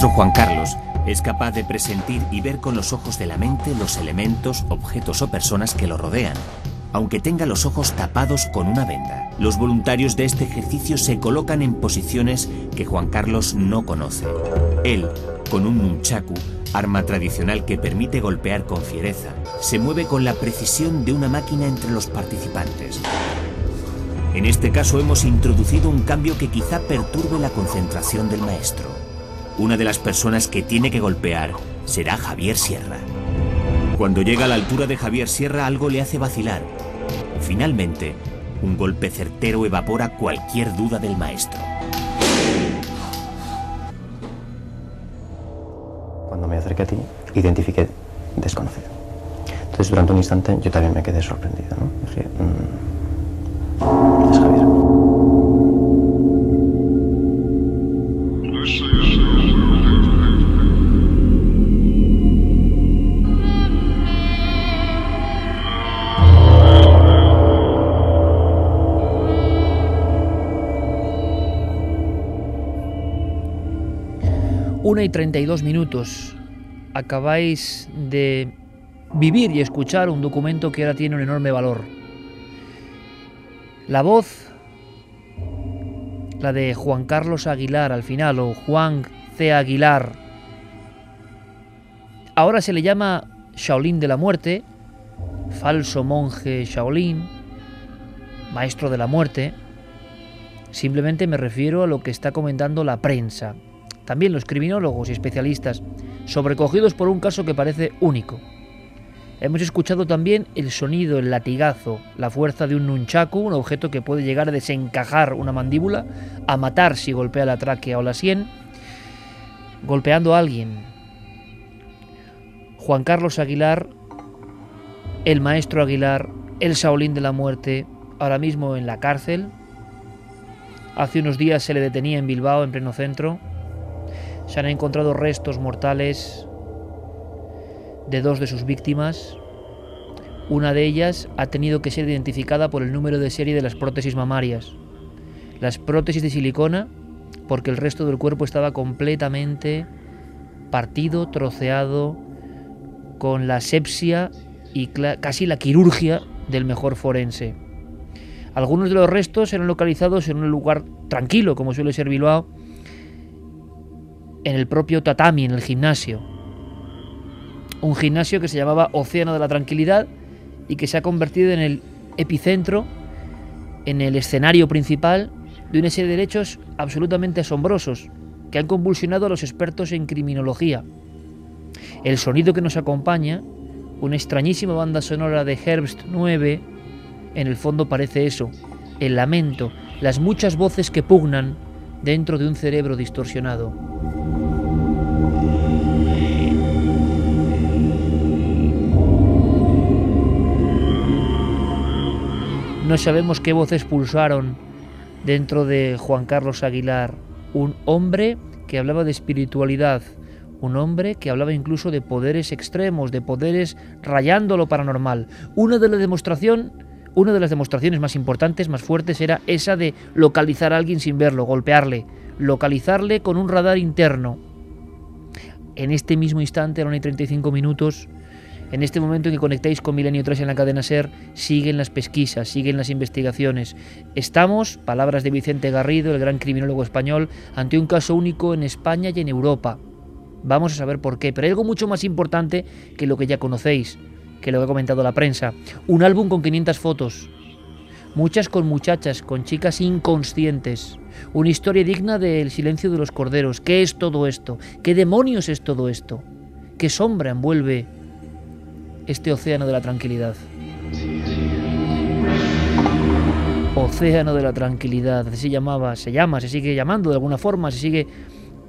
Maestro Juan Carlos es capaz de presentir y ver con los ojos de la mente los elementos, objetos o personas que lo rodean, aunque tenga los ojos tapados con una venda. Los voluntarios de este ejercicio se colocan en posiciones que Juan Carlos no conoce. Él, con un nunchaku, arma tradicional que permite golpear con fiereza, se mueve con la precisión de una máquina entre los participantes. En este caso hemos introducido un cambio que quizá perturbe la concentración del maestro. Una de las personas que tiene que golpear será Javier Sierra. Cuando llega a la altura de Javier Sierra algo le hace vacilar. Finalmente, un golpe certero evapora cualquier duda del maestro. Cuando me acerqué a ti, identifiqué desconocido. Entonces, durante un instante, yo también me quedé sorprendido. ¿no? 1 y 32 minutos. Acabáis de vivir y escuchar un documento que ahora tiene un enorme valor. La voz, la de Juan Carlos Aguilar al final, o Juan C. Aguilar, ahora se le llama Shaolin de la Muerte, falso monje Shaolin, maestro de la muerte. Simplemente me refiero a lo que está comentando la prensa, también los criminólogos y especialistas, sobrecogidos por un caso que parece único. Hemos escuchado también el sonido, el latigazo, la fuerza de un nunchaku, un objeto que puede llegar a desencajar una mandíbula, a matar si golpea la tráquea o la sien, golpeando a alguien. Juan Carlos Aguilar, el maestro Aguilar, el Saolín de la muerte, ahora mismo en la cárcel. Hace unos días se le detenía en Bilbao, en pleno centro. Se han encontrado restos mortales de dos de sus víctimas. Una de ellas ha tenido que ser identificada por el número de serie de las prótesis mamarias. Las prótesis de silicona, porque el resto del cuerpo estaba completamente partido, troceado, con la sepsia y casi la quirurgia del mejor forense. Algunos de los restos eran localizados en un lugar tranquilo, como suele ser Bilbao, en el propio tatami, en el gimnasio. Un gimnasio que se llamaba Océano de la Tranquilidad y que se ha convertido en el epicentro, en el escenario principal de una serie de hechos absolutamente asombrosos que han convulsionado a los expertos en criminología. El sonido que nos acompaña, una extrañísima banda sonora de Herbst 9, en el fondo parece eso, el lamento, las muchas voces que pugnan dentro de un cerebro distorsionado. No sabemos qué voces pulsaron dentro de Juan Carlos Aguilar, un hombre que hablaba de espiritualidad, un hombre que hablaba incluso de poderes extremos, de poderes rayando lo paranormal. Una de, la demostración, una de las demostraciones más importantes, más fuertes, era esa de localizar a alguien sin verlo, golpearle, localizarle con un radar interno. En este mismo instante, a la 1 y 35 minutos, En este momento en que conectáis con Milenio 3 en la cadena SER, siguen las pesquisas, siguen las investigaciones. Estamos, palabras de Vicente Garrido, el gran criminólogo español, ante un caso único en España y en Europa. Vamos a saber por qué, pero hay algo mucho más importante que lo que ya conocéis, que lo que ha comentado la prensa. Un álbum con 500 fotos, muchas con muchachas, con chicas inconscientes. Una historia digna del silencio de los corderos. ¿Qué es todo esto? ¿Qué demonios es todo esto? ¿Qué sombra envuelve este océano de la tranquilidad. Océano de la tranquilidad, así se llamaba, se llama, se sigue llamando de alguna forma, se sigue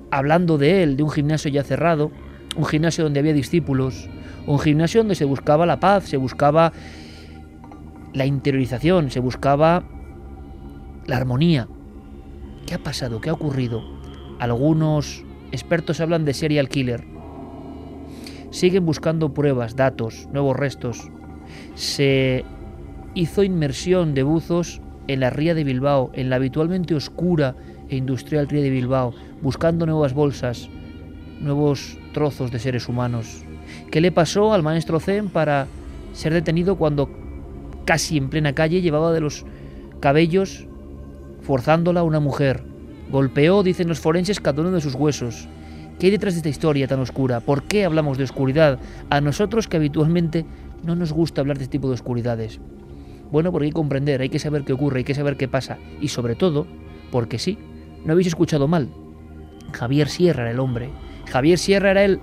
hablando de él, de un gimnasio ya cerrado, un gimnasio donde había discípulos, un gimnasio donde se buscaba la paz, se buscaba la interiorización, se buscaba la armonía. ¿Qué ha pasado? ¿Qué ha ocurrido? Algunos expertos hablan de serial killer, Siguen buscando pruebas, datos, nuevos restos. Se hizo inmersión de buzos en la ría de Bilbao, en la habitualmente oscura e industrial ría de Bilbao, buscando nuevas bolsas, nuevos trozos de seres humanos. ¿Qué le pasó al maestro Zen para ser detenido cuando casi en plena calle llevaba de los cabellos forzándola a una mujer? Golpeó, dicen los forenses, cada uno de sus huesos. ¿Qué hay detrás de esta historia tan oscura? ¿Por qué hablamos de oscuridad? A nosotros que habitualmente no nos gusta hablar de este tipo de oscuridades. Bueno, porque hay que comprender, hay que saber qué ocurre, hay que saber qué pasa. Y sobre todo, porque sí, no habéis escuchado mal. Javier Sierra era el hombre. Javier Sierra era el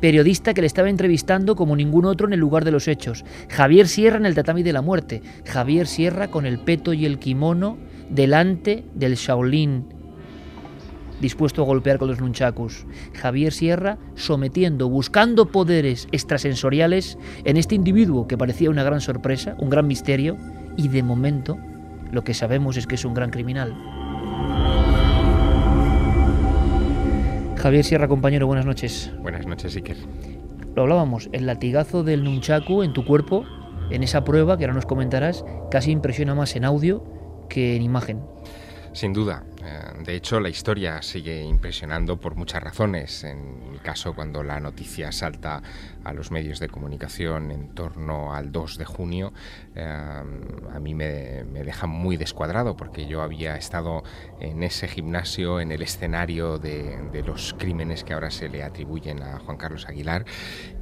periodista que le estaba entrevistando como ningún otro en el lugar de los hechos. Javier Sierra en el tatami de la muerte. Javier Sierra con el peto y el kimono delante del Shaolin dispuesto a golpear con los nunchakus. Javier Sierra sometiendo, buscando poderes extrasensoriales en este individuo que parecía una gran sorpresa, un gran misterio, y de momento lo que sabemos es que es un gran criminal. Javier Sierra, compañero, buenas noches. Buenas noches, Iker. Lo hablábamos, el latigazo del nunchaku en tu cuerpo, en esa prueba que ahora nos comentarás, casi impresiona más en audio que en imagen. Sin duda. Eh, de hecho, la historia sigue impresionando por muchas razones. En el caso cuando la noticia salta a los medios de comunicación en torno al 2 de junio, eh, a mí me, deja muy descuadrado porque yo había estado en ese gimnasio, en el escenario de, de los crímenes que ahora se le atribuyen a Juan Carlos Aguilar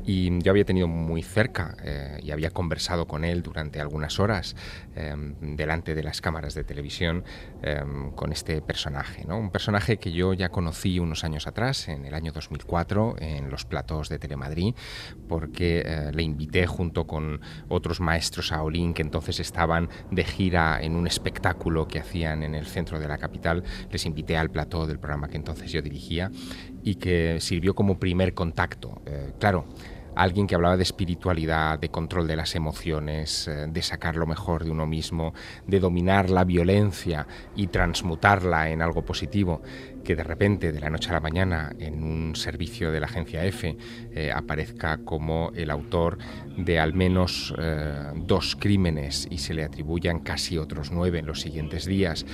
y yo había tenido muy cerca eh, y había conversado con él durante algunas horas em, delante de las cámaras de televisión em, con este personaje, ¿no? un personaje que yo ya conocí unos años atrás, en el año 2004, en los platos de Telemadrid, porque eh, le invité junto con otros maestros Shaolin que entonces estaban de gira en un espectáculo que hacían en el centro de la capital, les invité al plató del programa que entonces yo dirigía y que sirvió como primer contacto. Eh, claro, alguien que hablaba de espiritualidad, de control de las emociones, eh, de sacar lo mejor de uno mismo, de dominar la violencia y transmutarla en algo positivo, que de repente, de la noche a la mañana, en un servicio de la agencia F, eh, aparezca como el autor de al menos eh, dos crímenes y se le atribuyan casi otros nueve en los siguientes días,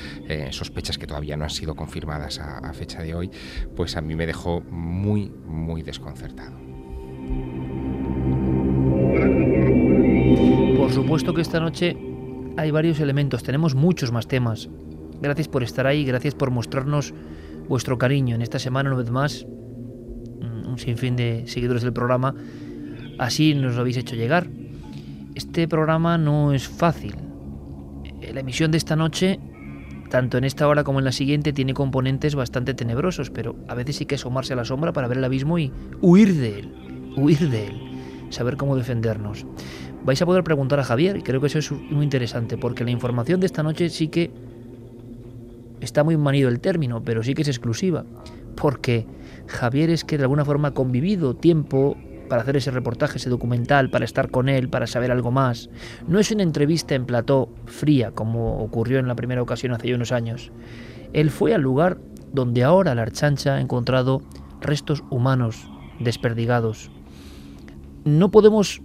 sospechas que todavía no han sido confirmadas a fecha de hoy, pues a mí me dejó muy, muy desconcertado. Por supuesto que esta noche hay varios elementos, tenemos muchos más temas. Gracias por estar ahí, gracias por mostrarnos vuestro cariño. En esta semana, una vez más, mm, un sinfín de seguidores del programa, así nos lo habéis hecho llegar. Este programa no es fácil. La emisión de esta noche, tanto en esta hora como en la siguiente, tiene componentes bastante tenebrosos, pero a veces hay que asomarse a la sombra para ver el abismo y huir de él, huir de él, saber cómo defendernos vais a poder preguntar a Javier y creo que eso es muy interesante porque la información de esta noche sí que está muy manido el término, pero sí que es exclusiva porque Javier es que de alguna forma ha convivido tiempo para hacer ese reportaje, ese documental, para estar con él, para saber algo más. No es una entrevista en plató fría como ocurrió en la primera ocasión hace unos años. Él fue al lugar donde ahora la Archancha ha encontrado restos humanos desperdigados. No podemos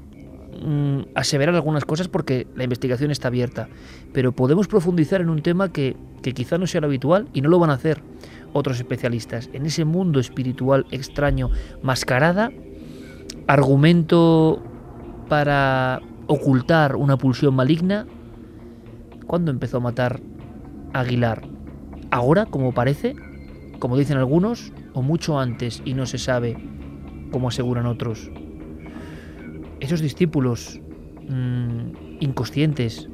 Mm, aseverar algunas cosas porque la investigación está abierta, pero podemos profundizar en un tema que, quizá no sea lo habitual y no lo van a hacer otros especialistas. En ese mundo espiritual extraño, mascarada, argumento para ocultar una pulsión maligna. ¿Cuándo empezó a matar Aguilar? ¿Ahora, como parece? Como dicen algunos, o mucho antes y no se sabe, como aseguran otros. Esos discípulos mmm, inconscientes,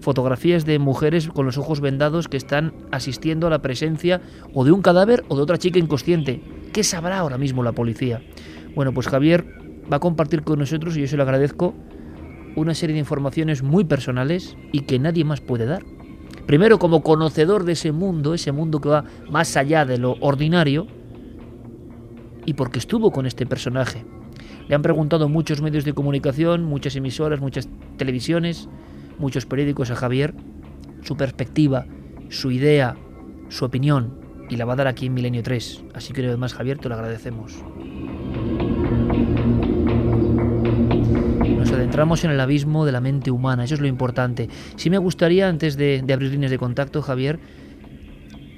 fotografías de mujeres con los ojos vendados que están asistiendo a la presencia o de un cadáver o de otra chica inconsciente. ¿Qué sabrá ahora mismo la policía? Bueno, pues Javier va a compartir con nosotros, y yo se lo agradezco, una serie de informaciones muy personales y que nadie más puede dar. Primero, como conocedor de ese mundo, ese mundo que va más allá de lo ordinario, y porque estuvo con este personaje. Le han preguntado muchos medios de comunicación, muchas emisoras, muchas televisiones, muchos periódicos a Javier, su perspectiva, su idea, su opinión, y la va a dar aquí en Milenio 3. Así que además, Javier, te lo agradecemos. Nos adentramos en el abismo de la mente humana, eso es lo importante. Sí me gustaría, antes de, de abrir líneas de contacto, Javier,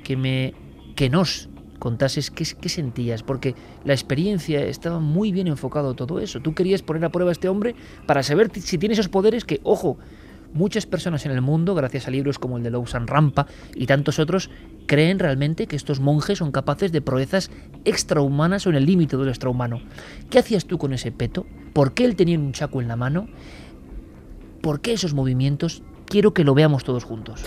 que me que nos contases qué, qué, sentías, porque la experiencia estaba muy bien enfocado todo eso. Tú querías poner a prueba a este hombre para saber si tiene esos poderes que, ojo, muchas personas en el mundo, gracias a libros como el de Lousan Rampa y tantos otros, creen realmente que estos monjes son capaces de proezas extrahumanas o en el límite del extrahumano. ¿Qué hacías tú con ese peto? ¿Por qué él tenía un chaco en la mano? ¿Por qué esos movimientos? Quiero que lo veamos todos juntos.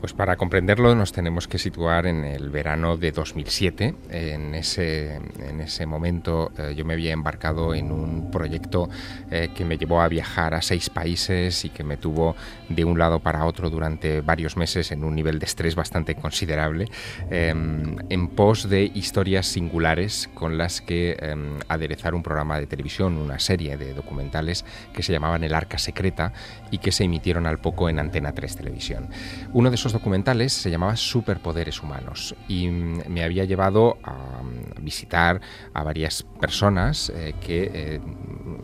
Pues para comprenderlo nos tenemos que situar en el verano de 2007. En ese, en ese momento eh, yo me había embarcado en un proyecto eh, que me llevó a viajar a seis países y que me tuvo de un lado para otro durante varios meses en un nivel de estrés bastante considerable, eh, en pos de historias singulares con las que em, aderezar un programa de televisión, una serie de documentales que se llamaban El Arca Secreta y que se emitieron al poco en Antena 3 Televisión. Uno de esos documentales se llamaba Superpoderes Humanos y me había llevado a visitar a varias personas eh, que eh,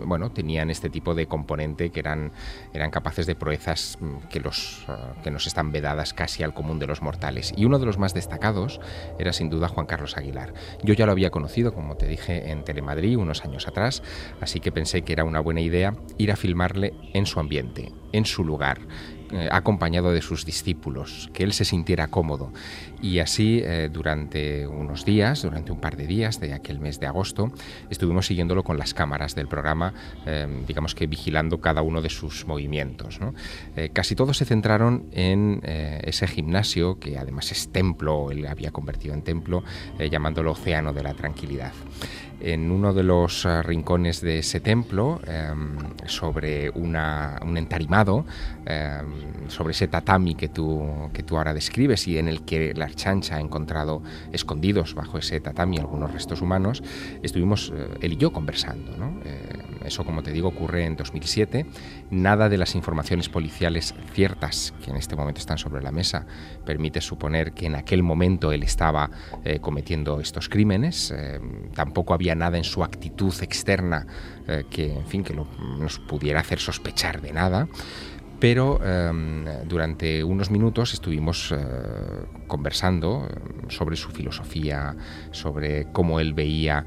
bueno, tenían este tipo de componente que eran, eran capaces de proezas que, los, uh, que nos están vedadas casi al común de los mortales. Y uno de los más destacados era sin duda Juan Carlos Aguilar. Yo ya lo había conocido, como te dije, en Telemadrid unos años atrás, así que pensé que era una buena idea ir a filmarle en su ambiente, en su lugar, acompañado de sus discípulos, que él se sintiera cómodo. Y así, eh, durante unos días, durante un par de días de aquel mes de agosto, estuvimos siguiéndolo con las cámaras del programa, eh, digamos que vigilando cada uno de sus movimientos. Eh, casi todos se centraron en eh, ese gimnasio, que además es templo, él había convertido en templo, llamándolo Océano de la Tranquilidad en uno de los rincones de ese templo, eh, sobre una, un entarimado, eh, sobre ese tatami que tú, que tú ahora describes y en el que la chancha ha encontrado escondidos bajo ese tatami algunos restos humanos, estuvimos eh, él y yo conversando. ¿no? eso, como te digo, ocurre en 2007. Nada de las informaciones policiales ciertas que en este momento están sobre la mesa permite suponer que en aquel momento él estaba cometiendo estos crímenes. tampoco había nada en su actitud externa eh, que, en fin, que lo, nos pudiera hacer sospechar de nada. Pero eh, durante unos minutos estuvimos eh, conversando sobre su filosofía, sobre cómo él veía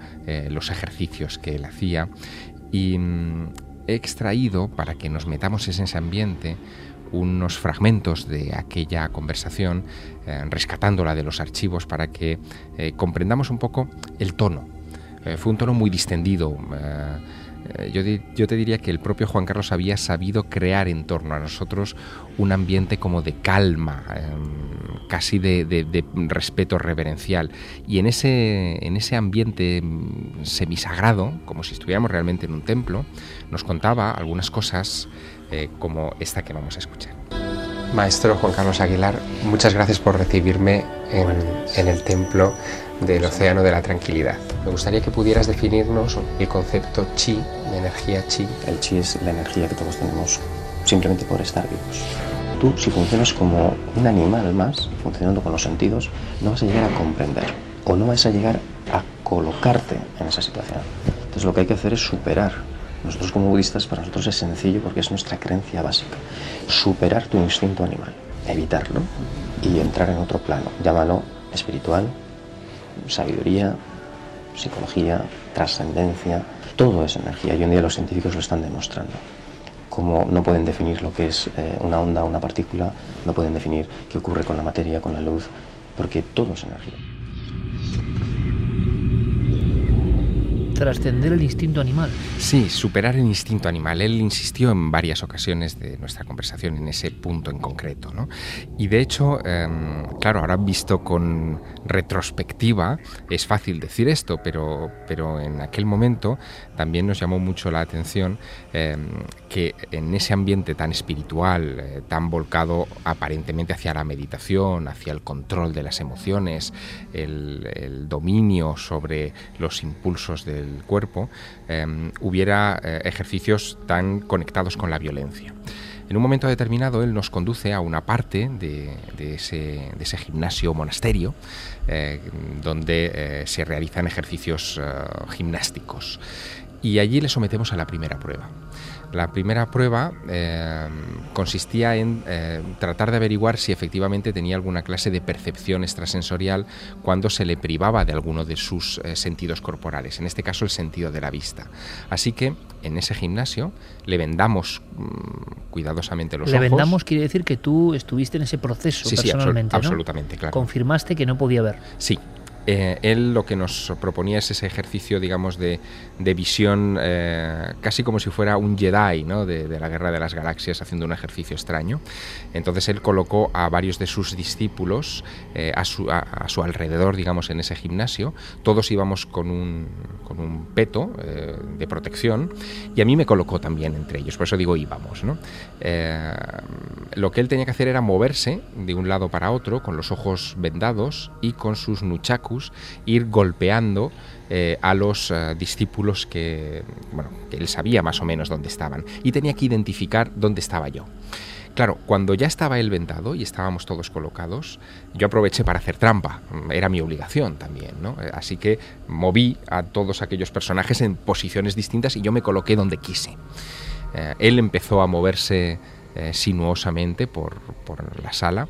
los ejercicios que él hacía y mm, he extraído, para que nos metamos en ese ambiente, unos fragmentos de aquella conversación, eh, rescatándola de los archivos para que eh, comprendamos un poco el tono eh, fue un tono muy distendido. Eh, yo, te diría que el propio Juan Carlos había sabido crear en torno a nosotros un ambiente como de calma, eh, casi de, respeto reverencial. Y en ese, en ese ambiente mm, semisagrado, como si estuviéramos realmente en un templo, nos contaba algunas cosas eh, como esta que vamos a escuchar. Maestro Juan Carlos Aguilar, muchas gracias por recibirme en, el templo del Océano de la Tranquilidad. Me gustaría que pudieras definirnos el concepto chi, de energía chi. El chi es la energía que todos tenemos simplemente por estar vivos. Tú, si funcionas como un animal más, funcionando con los sentidos, no vas a llegar a comprender o no vas a llegar a colocarte en esa situación. Entonces lo que hay que hacer es superar. Nosotros como budistas, para nosotros es sencillo porque es nuestra creencia básica. Superar tu instinto animal, evitarlo y entrar en otro plano. Llámalo espiritual, sabiduría, psicología, trascendencia, todo es energía y hoy en día los científicos lo están demostrando. como no pueden definir lo que es eh, una onda, una partícula, no pueden definir qué ocurre con la materia, con la luz, porque todo es energía. Trascender el instinto animal. Sí, superar el instinto animal. Él insistió en varias ocasiones de nuestra conversación en ese punto en concreto. ¿no? Y de hecho, em, claro, ahora visto con retrospectiva, es fácil decir esto, pero, pero en aquel momento también nos llamó mucho la atención em, que en ese ambiente tan espiritual, eh, tan volcado aparentemente hacia la meditación, hacia el control de las emociones, el, el dominio sobre los impulsos del cuerpo, em, hubiera eh, ejercicios tan conectados con la violencia. En un momento determinado él nos conduce a una parte de, ese, gimnasio monasterio eh, donde eh, se realizan ejercicios gimnásticos y allí le sometemos a la primera prueba. La primera prueba eh, consistía en eh, tratar de averiguar si efectivamente tenía alguna clase de percepción extrasensorial cuando se le privaba de alguno de sus eh, sentidos corporales, en este caso el sentido de la vista. Así que en ese gimnasio le vendamos mm, cuidadosamente los ojos. Le vendamos quiere decir que tú estuviste en ese proceso personalmente, sí, absolutamente, claro. Confirmaste que no podía ver. Sí, eh, él lo que nos proponía es ese ejercicio, digamos, de, visión eh, casi como si fuera un Jedi ¿no? de, la Guerra de las Galaxias haciendo un ejercicio extraño. Entonces él colocó a varios de sus discípulos eh, a, su, alrededor, digamos, en ese gimnasio. Todos íbamos con un, con un peto de protección y a mí me colocó también entre ellos, por eso digo íbamos. ¿no? lo que él tenía que hacer era moverse de un lado para otro con los ojos vendados y con sus nuchacus ir golpeando eh, a los eh, que, bueno, él sabía más o menos dónde estaban y tenía que identificar dónde estaba yo. Claro, cuando ya estaba él vendado y estábamos todos colocados, yo aproveché para hacer trampa, era mi obligación también, ¿no? Así que moví a todos aquellos personajes en posiciones distintas y yo me coloqué donde quise. Eh, él empezó a moverse sinuosamente por, por la sala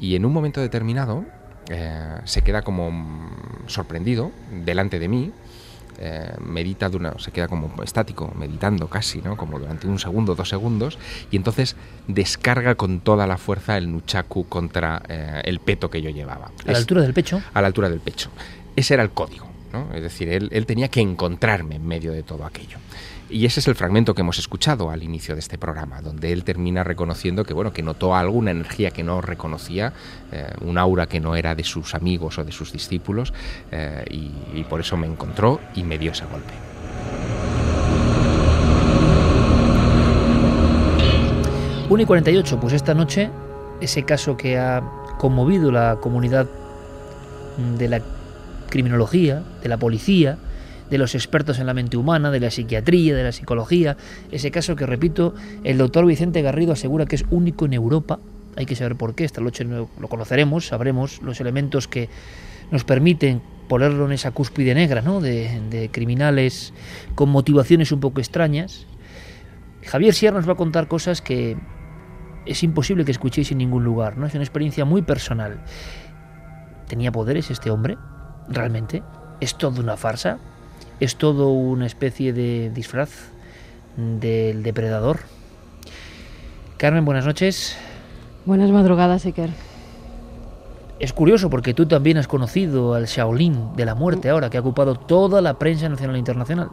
y en un momento determinado eh, se queda como sorprendido delante de mí, eh, medita, de una, se queda como estático, meditando casi, ¿no? como durante un segundo, dos segundos, y entonces descarga con toda la fuerza el nuchaku contra eh, el peto que yo llevaba. ¿A la altura del pecho? A la altura del pecho. Ese era el código. ¿no? Es decir, él, él tenía que encontrarme en medio de todo aquello. Y ese es el fragmento que hemos escuchado al inicio de este programa, donde él termina reconociendo que, bueno, que notó alguna energía que no reconocía, eh, un aura que no era de sus amigos o de sus discípulos, eh, y, por eso me encontró y me dio ese golpe. ...1 y 48, pues esta noche, ese caso que ha conmovido la comunidad de la criminología, de la policía, de los expertos en la mente humana, de la psiquiatría, de la psicología. Ese caso que, repito, el doctor Vicente Garrido asegura que es único en Europa. Hay que saber por qué. Esta noche lo conoceremos, sabremos los elementos que nos permiten ponerlo en esa cúspide negra, ¿no? De, criminales con motivaciones un poco extrañas. Javier Sierra nos va a contar cosas que es imposible que escuchéis en ningún lugar, ¿no? Es una experiencia muy personal. ¿Tenía poderes este hombre? ¿Realmente? ¿Es todo una farsa? Es todo una especie de disfraz del depredador. Carmen, buenas noches. Buenas madrugadas, Iker. Es curioso porque tú también has conocido al Shaolin de la muerte ahora, que ha ocupado toda la prensa nacional e internacional.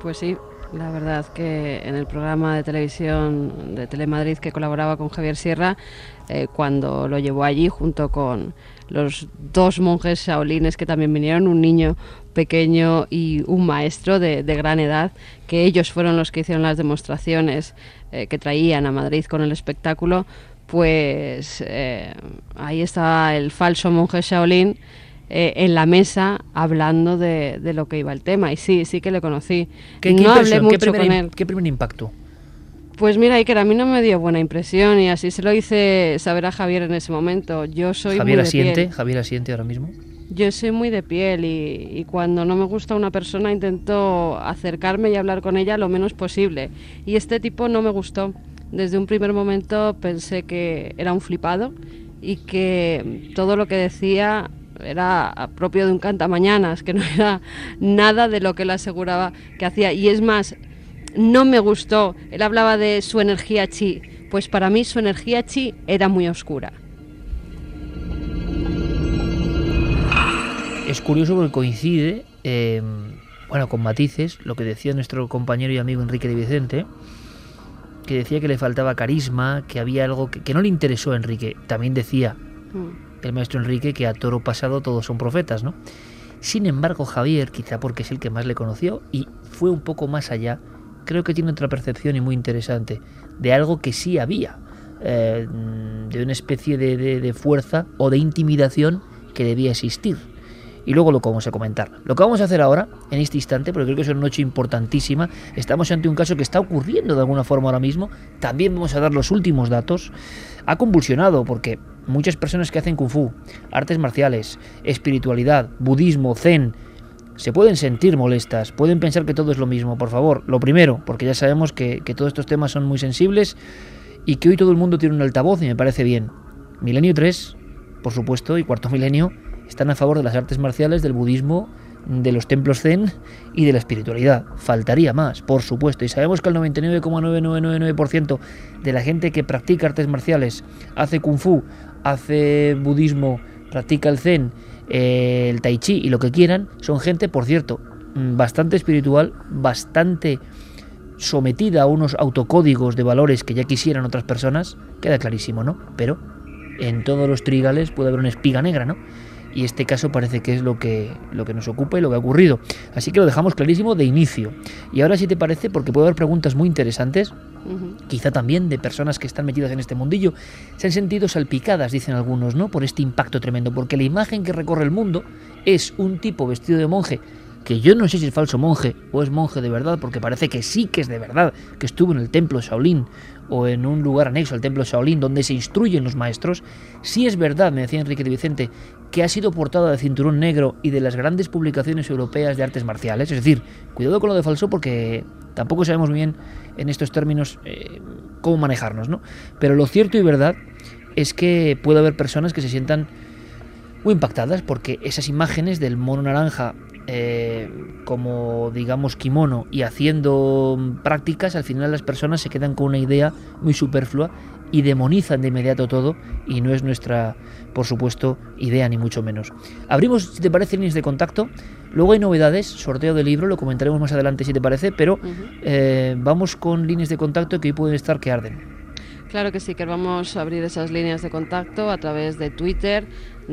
Pues sí, la verdad que en el programa de televisión de Telemadrid que colaboraba con Javier Sierra, eh, cuando lo llevó allí junto con los dos monjes shaolines que también vinieron, un niño pequeño y un maestro de, gran edad, que ellos fueron los que hicieron las demostraciones eh, que traían a Madrid con el espectáculo, pues eh, ahí estaba el falso monje Shaolin eh, en la mesa hablando de, lo que iba el tema. Y sí, sí que le conocí. ¿Qué, no hablé mucho con él. ¿Qué primer impacto? Pues mira, Iker, a mí no me dio buena impresión y así se lo hice saber a Javier en ese momento. Yo soy Javier muy asiente, Javier asiente ahora mismo. Yo soy muy de piel y, cuando no me gusta una persona intento acercarme y hablar con ella lo menos posible. Y este tipo no me gustó. Desde un primer momento pensé que era un flipado y que todo lo que decía era propio de un cantamañanas, que no era nada de lo que él aseguraba que hacía. Y es más, no me gustó. Él hablaba de su energía chi, pues para mí su energía chi era muy oscura. Es curioso porque coincide, eh, bueno, con matices, lo que decía nuestro compañero y amigo Enrique de Vicente, que decía que le faltaba carisma, que había algo que, que no le interesó a Enrique. También decía Mm. el maestro Enrique que a toro pasado todos son profetas, ¿no? Sin embargo, Javier, quizá porque es el que más le conoció y fue un poco más allá, creo que tiene otra percepción y muy interesante de algo que sí había, eh, de una especie de, de- fuerza o de intimidación que debía existir. Y luego lo vamos a comentar. Lo que vamos a hacer ahora, en este instante, porque creo que es una noche importantísima, estamos ante un caso que está ocurriendo de alguna forma ahora mismo, también vamos a dar los últimos datos, ha convulsionado porque muchas personas que hacen kung fu, artes marciales, espiritualidad, budismo, zen, se pueden sentir molestas, pueden pensar que todo es lo mismo. Por favor, lo primero, porque ya sabemos que, que todos estos temas son muy sensibles y que hoy todo el mundo tiene un altavoz y me parece bien. Milenio 3, por supuesto, y cuarto milenio están a favor de las artes marciales, del budismo, de los templos zen y de la espiritualidad. Faltaría más, por supuesto. Y sabemos que el 99,9999% de la gente que practica artes marciales, hace kung fu, hace budismo, practica el zen, el tai chi y lo que quieran, son gente, por cierto, mm, bastante espiritual, bastante sometida a unos autocódigos de valores que ya quisieran otras personas, queda clarísimo, ¿no? Pero en todos los trigales puede haber una espiga negra, ¿no? Y este caso parece que es lo que, lo que nos ocupa y lo que ha ocurrido. Así que lo dejamos clarísimo de inicio. Y ahora si te parece, porque puede haber preguntas muy interesantes, quizá también de personas que están metidas en este mundillo, se han sentido salpicadas, dicen algunos, ¿no? Por este impacto tremendo, porque la imagen que recorre el mundo es un tipo vestido de monje, que yo no sé si es falso monje o es monje de verdad, porque parece que sí que es de verdad, que estuvo en el templo Shaolin o en un lugar anexo al templo Shaolin donde se instruyen los maestros, sí es verdad, me decía Enrique de Vicente, que ha sido portada de cinturón negro y de las grandes publicaciones europeas de artes marciales, es decir, cuidado con lo de falso porque tampoco sabemos bien en estos términos eh, cómo manejarnos, ¿no? Pero lo cierto y verdad es que puede haber personas que se sientan muy impactadas porque esas imágenes del mono naranja eh, como digamos kimono y haciendo prácticas al final las personas se quedan con una idea muy superflua y demonizan de inmediato todo y no es nuestra por supuesto idea ni mucho menos. Abrimos si te parece líneas de contacto. Luego hay novedades sorteo de libro lo comentaremos más adelante si te parece pero eh, vamos con líneas de contacto que hoy pueden estar que arden. Claro que sí, que vamos a abrir esas líneas de contacto a través de Twitter,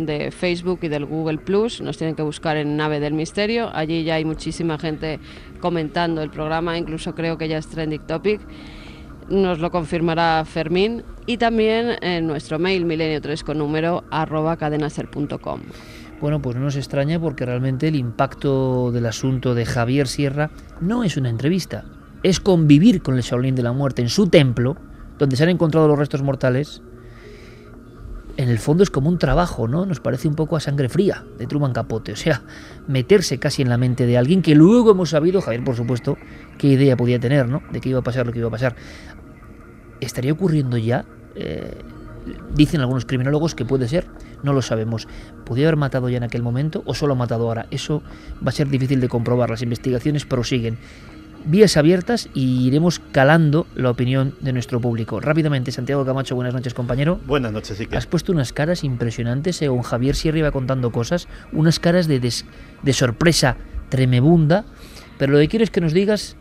de Facebook y del Google Plus. Nos tienen que buscar en Nave del Misterio. Allí ya hay muchísima gente comentando el programa, incluso creo que ya es trending topic. Nos lo confirmará Fermín. Y también en nuestro mail milenio3 con número arroba cadenaser.com. Bueno, pues no nos extraña porque realmente el impacto del asunto de Javier Sierra no es una entrevista, es convivir con el Shaolin de la Muerte en su templo, donde se han encontrado los restos mortales. En el fondo es como un trabajo, ¿no? Nos parece un poco a sangre fría de Truman Capote, o sea, meterse casi en la mente de alguien que luego hemos sabido, Javier por supuesto, qué idea podía tener, ¿no? De qué iba a pasar lo que iba a pasar. ¿Estaría ocurriendo ya? Eh, dicen algunos criminólogos que puede ser, no lo sabemos. ¿Podría haber matado ya en aquel momento o solo ha matado ahora? Eso va a ser difícil de comprobar. Las investigaciones prosiguen. Vías abiertas y iremos calando la opinión de nuestro público. Rápidamente, Santiago Camacho, buenas noches, compañero. Buenas noches, Iker. Has puesto unas caras impresionantes, según Javier Sierra iba contando cosas, unas caras de, des- de sorpresa tremebunda, pero lo que quiero es que nos digas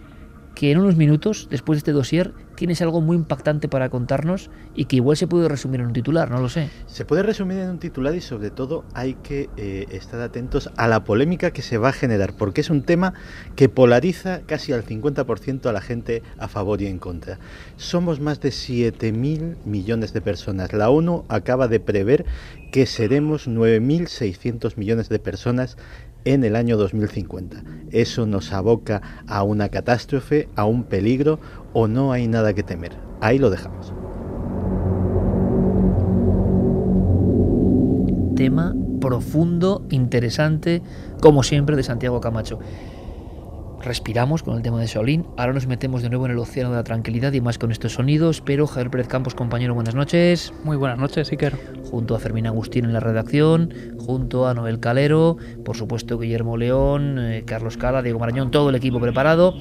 que en unos minutos, después de este dossier, tienes algo muy impactante para contarnos y que igual se puede resumir en un titular, no lo sé. Se puede resumir en un titular y sobre todo hay que eh, estar atentos a la polémica que se va a generar, porque es un tema que polariza casi al 50% a la gente a favor y en contra. Somos más de 7.000 millones de personas. La ONU acaba de prever que seremos 9.600 millones de personas en el año 2050. Eso nos aboca a una catástrofe, a un peligro o no hay nada que temer. Ahí lo dejamos. Tema profundo, interesante, como siempre, de Santiago Camacho. Respiramos con el tema de Shaolin, ahora nos metemos de nuevo en el océano de la tranquilidad y más con estos sonidos, pero Javier Pérez Campos, compañero, buenas noches. Muy buenas noches, Iker. junto a Fermín Agustín en la redacción, junto a Noel Calero, por supuesto Guillermo León, eh, Carlos Cala, Diego Marañón, todo el equipo preparado.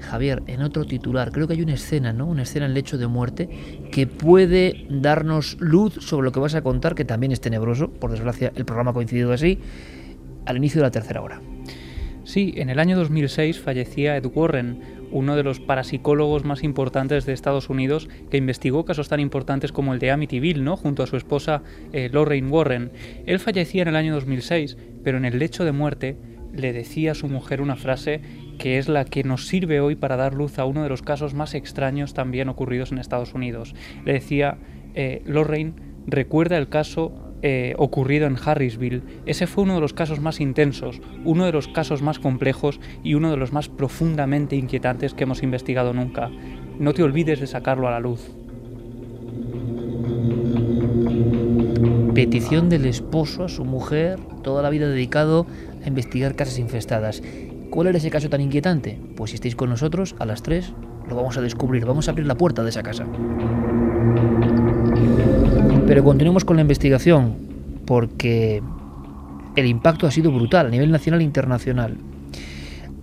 Javier, en otro titular, creo que hay una escena, ¿no? Una escena en lecho de muerte que puede darnos luz sobre lo que vas a contar, que también es tenebroso. Por desgracia, el programa ha coincidido así, al inicio de la tercera hora. Sí, en el año 2006 fallecía Ed Warren, uno de los parapsicólogos más importantes de Estados Unidos, que investigó casos tan importantes como el de Amityville, ¿no? junto a su esposa eh, Lorraine Warren. Él fallecía en el año 2006, pero en el lecho de muerte le decía a su mujer una frase que es la que nos sirve hoy para dar luz a uno de los casos más extraños también ocurridos en Estados Unidos. Le decía, eh, Lorraine, recuerda el caso eh, ocurrido en Harrisville. Ese fue uno de los casos más intensos, uno de los casos más complejos y uno de los más profundamente inquietantes que hemos investigado nunca. No te olvides de sacarlo a la luz. Petición del esposo a su mujer, toda la vida dedicado a investigar casas infestadas. ¿Cuál era ese caso tan inquietante? Pues si estáis con nosotros, a las 3 lo vamos a descubrir, vamos a abrir la puerta de esa casa. Pero continuemos con la investigación, porque el impacto ha sido brutal a nivel nacional e internacional.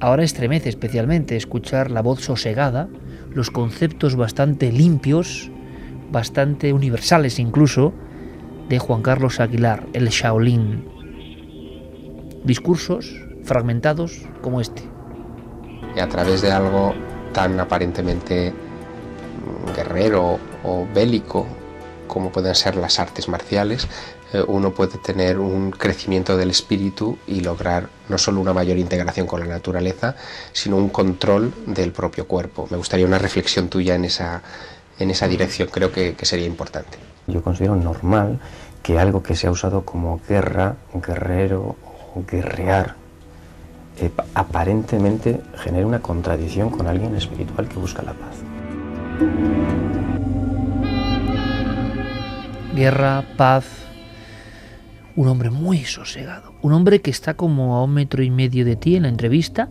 Ahora estremece especialmente escuchar la voz sosegada, los conceptos bastante limpios, bastante universales incluso, de Juan Carlos Aguilar, el Shaolin. Discursos fragmentados como este. Y a través de algo tan aparentemente guerrero o bélico como pueden ser las artes marciales, eh, uno puede tener un crecimiento del espíritu y lograr no solo una mayor integración con la naturaleza, sino un control del propio cuerpo. Me gustaría una reflexión tuya en esa, en esa dirección, creo que, que sería importante. Yo considero normal que algo que se ha usado como guerra, guerrero o guerrear, eh, aparentemente genere una contradicción con alguien espiritual que busca la paz guerra, paz. Un hombre muy sosegado. Un hombre que está como a un metro y medio de ti en la entrevista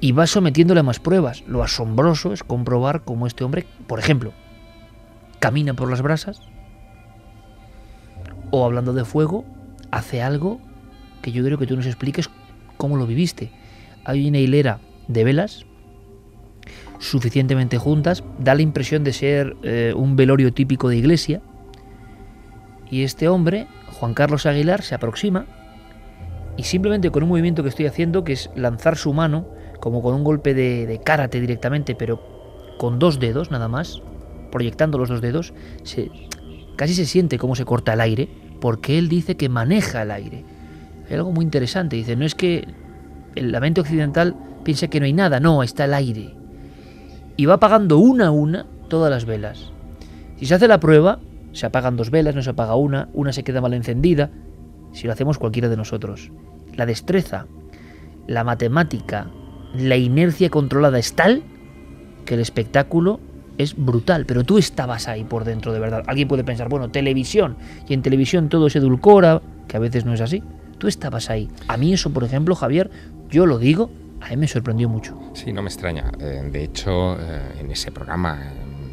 y va sometiéndole a más pruebas. Lo asombroso es comprobar cómo este hombre, por ejemplo, camina por las brasas o hablando de fuego, hace algo que yo creo que tú nos expliques cómo lo viviste. Hay una hilera de velas suficientemente juntas, da la impresión de ser eh, un velorio típico de iglesia, y este hombre, Juan Carlos Aguilar, se aproxima y simplemente con un movimiento que estoy haciendo, que es lanzar su mano, como con un golpe de, de directamente, pero con dos dedos nada más, proyectando los dos dedos, casi se siente cómo se corta el aire, porque él dice que maneja el aire. Hay algo muy interesante, dice, no es que la mente occidental piense que no hay nada, no, está el aire. Y va apagando una a una todas las velas. Si se hace la prueba, se apagan dos velas, no se apaga una, una se queda mal encendida, si lo hacemos cualquiera de nosotros. La destreza, la matemática, la inercia controlada es tal que el espectáculo es brutal, pero tú estabas ahí por dentro de verdad. Alguien puede pensar, bueno, televisión, y en televisión todo se edulcora, que a veces no es así. Tú estabas ahí. A mí eso, por ejemplo, Javier, yo lo digo, a mí me sorprendió mucho. Sí, no me extraña. Eh, de hecho, eh, en ese programa,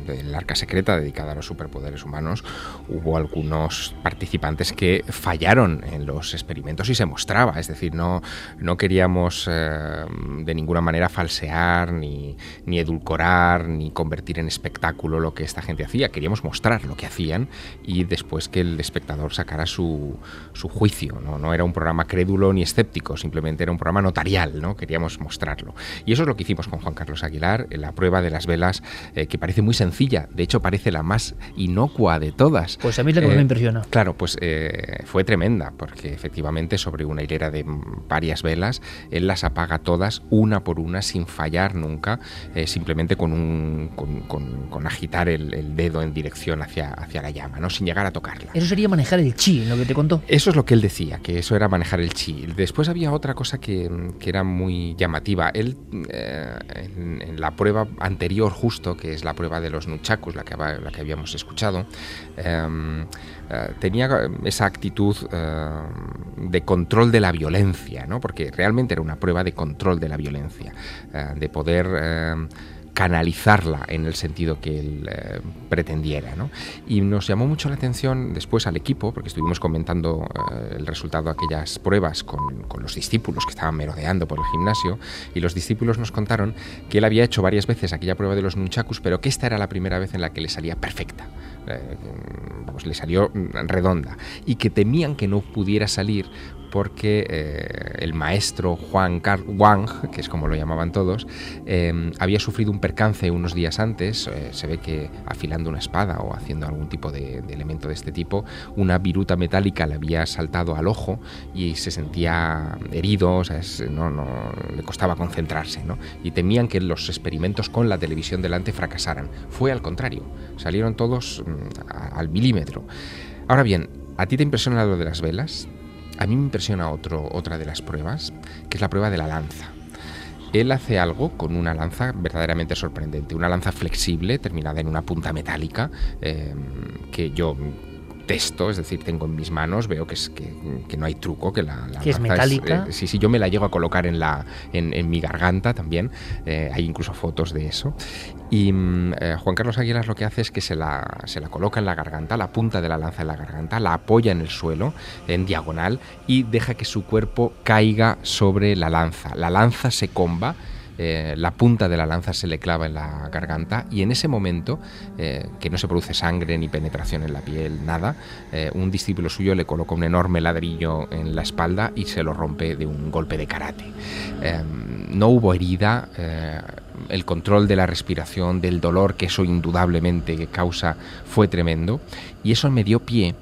del Arca Secreta dedicada a los superpoderes humanos, hubo algunos participantes que fallaron en los experimentos y se mostraba. Es decir, no, no queríamos eh, de ninguna manera falsear, ni, ni edulcorar, ni convertir en espectáculo lo que esta gente hacía. Queríamos mostrar lo que hacían y después que el espectador sacara su, su juicio. ¿no? no era un programa crédulo ni escéptico, simplemente era un programa notarial. ¿no? Queríamos mostrarlo. Y eso es lo que hicimos con Juan Carlos Aguilar, la prueba de las velas, eh, que parece muy sencilla de hecho parece la más inocua de todas. Pues a mí es la que más me Eh, impresiona. Claro, pues eh, fue tremenda, porque efectivamente sobre una hilera de varias velas, él las apaga todas, una por una, sin fallar nunca, eh, simplemente con, un, con, con- con agitar el, el dedo en dirección hacia, hacia la llama, ¿no? sin llegar a tocarla. Eso sería manejar el chi, lo que te contó. Eso es lo que él decía, que eso era manejar el chi. Después había otra cosa que, que era muy llamativa. Él, en, en la prueba anterior justo, que es la prueba de los nunchakus, la que, la que habíamos escuchado, eh, eh, tenía esa actitud eh, de control de la violencia, ¿no? porque realmente era una prueba de control de la violencia, eh, de poder... eh, canalizarla en el sentido que él eh, pretendiera. ¿no? Y nos llamó mucho la atención después al equipo, porque estuvimos comentando eh, el resultado de aquellas pruebas con, con, los discípulos que estaban merodeando por el gimnasio, y los discípulos nos contaron que él había hecho varias veces aquella prueba de los nunchakus, pero que esta era la primera vez en la que le salía perfecta. pues le salió redonda y que temían que no pudiera salir porque eh, el maestro Juan Car Wang, que es como lo llamaban todos, eh, había sufrido un percance unos días antes, eh, se ve que afilando una espada o haciendo algún tipo de, elemento de este tipo, una viruta metálica le había saltado al ojo y se sentía herido, o sea, no, no, le costaba concentrarse, ¿no? y temían que los experimentos con la televisión delante fracasaran. Fue al contrario, salieron todos mm, al milímetro. Ahora bien, ¿a ti te impresiona lo de las velas? A mí me impresiona otro, otra de las pruebas, que es la prueba de la lanza. Él hace algo con una lanza verdaderamente sorprendente, una lanza flexible terminada en una punta metálica eh, que yo testo, es decir, tengo en mis manos, veo que, es, que, que no hay truco, que la, la que es metálica. Es, eh, sí, sí, yo me la llego a colocar en, la, en, en mi garganta también, eh, hay incluso fotos de eso. Y eh, Juan Carlos Aguilar lo que hace es que se la, se la coloca en la garganta, la punta de la lanza en la garganta, la apoya en el suelo, en diagonal, y deja que su cuerpo caiga sobre la lanza. La lanza se comba eh, la punta de la lanza se le clava en la garganta y en ese momento, eh, que no se produce sangre ni penetración en la piel, nada, eh, un discípulo suyo le coloca un enorme ladrillo en la espalda y se lo rompe de un golpe de karate. no hubo herida, el control de la respiración, del dolor que eso indudablemente causa, fue tremendo y eso me dio pie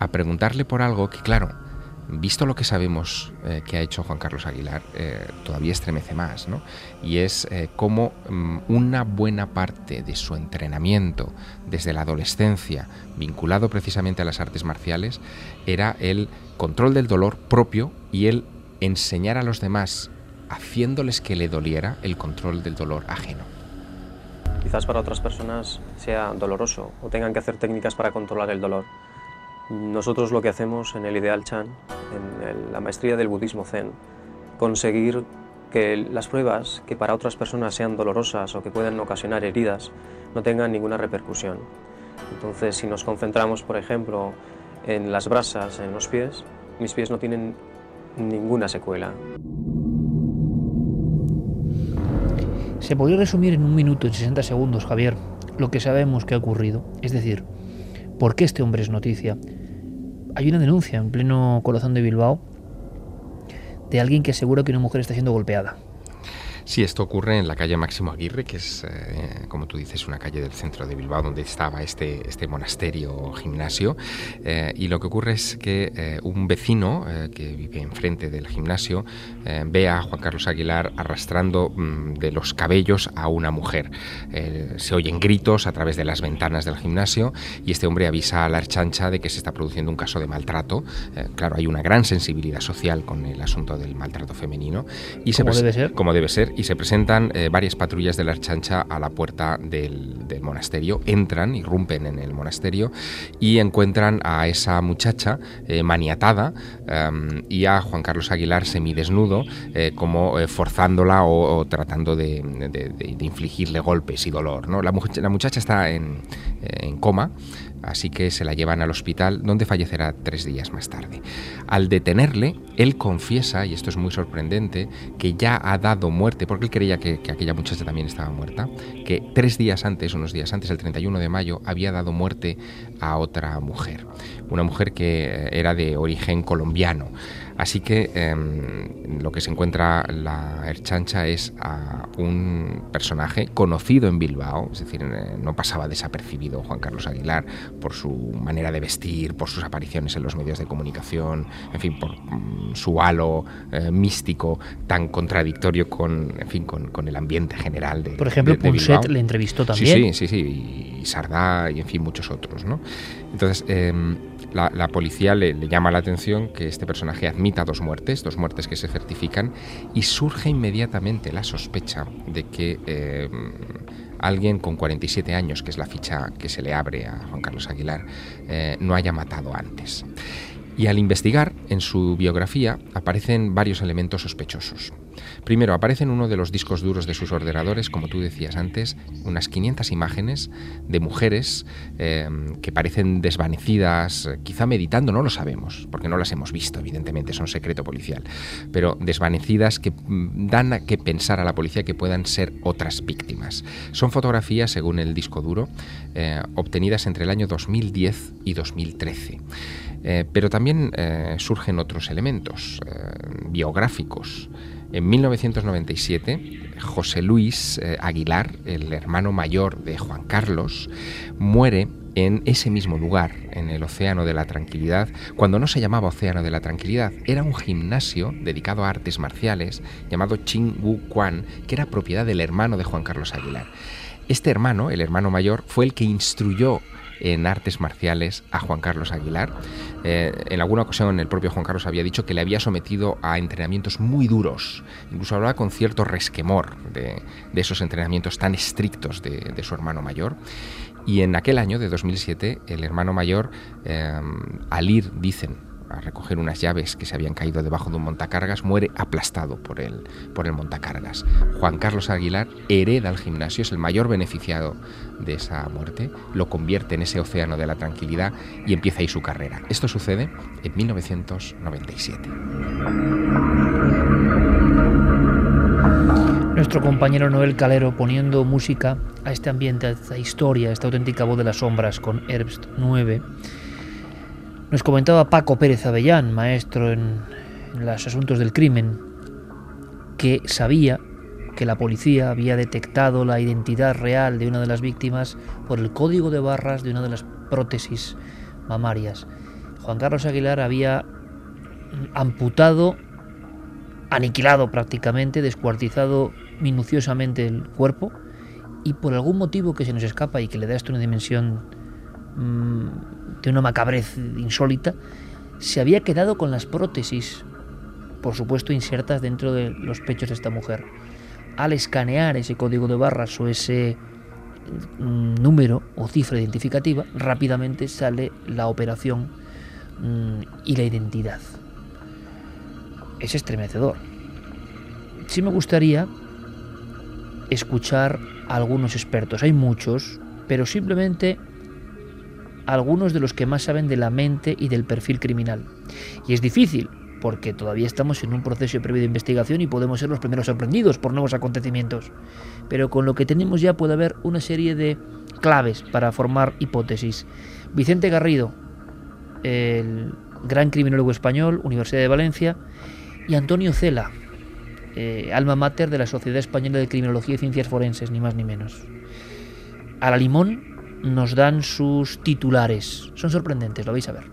a preguntarle por algo que, claro, visto lo que sabemos eh, que ha hecho Juan Carlos Aguilar, eh, todavía estremece más, ¿no? Y es eh, cómo um, una buena parte de su entrenamiento desde la adolescencia, vinculado precisamente a las artes marciales, era el control del dolor propio y el enseñar a los demás, haciéndoles que le doliera, el control del dolor ajeno. Quizás para otras personas sea doloroso o tengan que hacer técnicas para controlar el dolor nosotros lo que hacemos en el Ideal Chan, en la maestría del budismo zen, conseguir que las pruebas que para otras personas sean dolorosas o que puedan ocasionar heridas no tengan ninguna repercusión. Entonces, si nos concentramos, por ejemplo, en las brasas, en los pies, mis pies no tienen ninguna secuela. Se podría resumir en un minuto, en 60 segundos, Javier, lo que sabemos que ha ocurrido. Es decir, ¿Por qué este hombre es noticia? Hay una denuncia en pleno corazón de Bilbao de alguien que asegura que una mujer está siendo golpeada. Sí, esto ocurre en la calle Máximo Aguirre, que es, eh, como tú dices, una calle del centro de Bilbao donde estaba este, este monasterio gimnasio. Eh, y lo que ocurre es que eh, un vecino que vive enfrente del gimnasio ve a Juan Carlos Aguilar arrastrando mm, de los cabellos a una mujer. Se oyen gritos a través de las ventanas del gimnasio y este hombre avisa a la archancha de que se está produciendo un caso de maltrato. claro, hay una gran sensibilidad social con el asunto del maltrato femenino. Y ¿Cómo debe ser? Como debe ser y se presentan eh, varias patrullas de la Archancha a la puerta del, del, monasterio, entran, irrumpen en el monasterio y encuentran a esa muchacha eh, maniatada um, y a Juan Carlos Aguilar semidesnudo, eh, como forzándola o, tratando de, de, infligirle golpes y dolor. La, la muchacha está en, en coma, así que se la llevan al hospital donde fallecerá tres días más tarde. Al detenerle, él confiesa, y esto es muy sorprendente, que ya ha dado muerte, porque él creía que, que, aquella muchacha también estaba muerta, que tres días antes, unos días antes, el 31 de mayo, había dado muerte a otra mujer, una mujer que era de origen colombiano. Así que eh, lo que se encuentra la Erchancha es a un personaje conocido en Bilbao, es decir, eh, no pasaba desapercibido Juan Carlos Aguilar por su manera de vestir, por sus apariciones en los medios de comunicación, en fin, por mm, su halo eh, místico tan contradictorio con, en fin, con, con el ambiente general de Por ejemplo, de, de Punset Bilbao. le entrevistó también. Sí, sí, sí, sí, y Sardá y en fin, muchos otros, ¿no? Entonces, eh, la, policía le, le, llama la atención que este personaje admita dos muertes, dos muertes que se certifican, y surge inmediatamente la sospecha de que eh, alguien con 47 años, que es la ficha que se le abre a Juan Carlos Aguilar, eh, no haya matado antes. Y al investigar, en su biografía aparecen varios elementos sospechosos. Primero, aparecen uno de los discos duros de sus ordenadores, como tú decías antes, unas 500 imágenes de mujeres eh, que parecen desvanecidas, quizá meditando, no lo sabemos, porque no las hemos visto, evidentemente, son secreto policial, pero desvanecidas que mm, dan a que pensar a la policía que puedan ser otras víctimas. Son fotografías, según el disco duro, eh, obtenidas entre el año 2010 y 2013. Eh, pero también surgen otros elementos biográficos. En 1997, José Luis eh, Aguilar, el hermano mayor de Juan Carlos, muere en ese mismo lugar, en el Océano de la Tranquilidad, cuando no se llamaba Océano de la Tranquilidad, era un gimnasio dedicado a artes marciales llamado Ching Wu Quan, que era propiedad del hermano de Juan Carlos Aguilar. Este hermano, el hermano mayor, fue el que instruyó en artes marciales a Juan Carlos Aguilar. Eh, en alguna ocasión el propio Juan Carlos había dicho que le había sometido a entrenamientos muy duros, incluso hablaba con cierto resquemor de, esos entrenamientos tan estrictos de, su hermano mayor. Y en aquel año de 2007, el hermano mayor, eh, al ir, dicen, a recoger unas llaves que se habían caído debajo de un montacargas, muere aplastado por el, por el montacargas. Juan Carlos Aguilar hereda el gimnasio, es el mayor beneficiado de esa muerte, lo convierte en ese océano de la tranquilidad y empieza ahí su carrera. Esto sucede en 1997. Nuestro compañero Noel Calero poniendo música a este ambiente, a esta historia, a esta auténtica voz de las sombras con Herbst 9 nos comentaba Paco Pérez Avellán, maestro en, los asuntos del crimen, que sabía que la policía había detectado la identidad real de una de las víctimas por el código de barras de una de las prótesis mamarias. Juan Carlos Aguilar había amputado, aniquilado prácticamente, descuartizado minuciosamente el cuerpo y por algún motivo que se nos escapa y que le da esto una dimensión de una macabrez insólita, se había quedado con las prótesis, por supuesto insertas dentro de los pechos de esta mujer. Al escanear ese código de barras o ese mm, número o cifra identificativa, rápidamente sale la operación mm, y la identidad. Es estremecedor. Sí me gustaría escuchar a algunos expertos. Hay muchos, pero simplemente algunos de los que más saben de la mente y del perfil criminal. Y es difícil, porque todavía estamos en un proceso previo de investigación y podemos ser los primeros sorprendidos por nuevos acontecimientos. Pero con lo que tenemos ya puede haber una serie de claves para formar hipótesis. Vicente Garrido, el gran criminólogo español, Universidad de Valencia, y Antonio Cela, eh, alma mater de la Sociedad Española de Criminología y Ciencias Forenses, ni más ni menos. A la limón nos dan sus titulares. Son sorprendentes, lo vais a ver.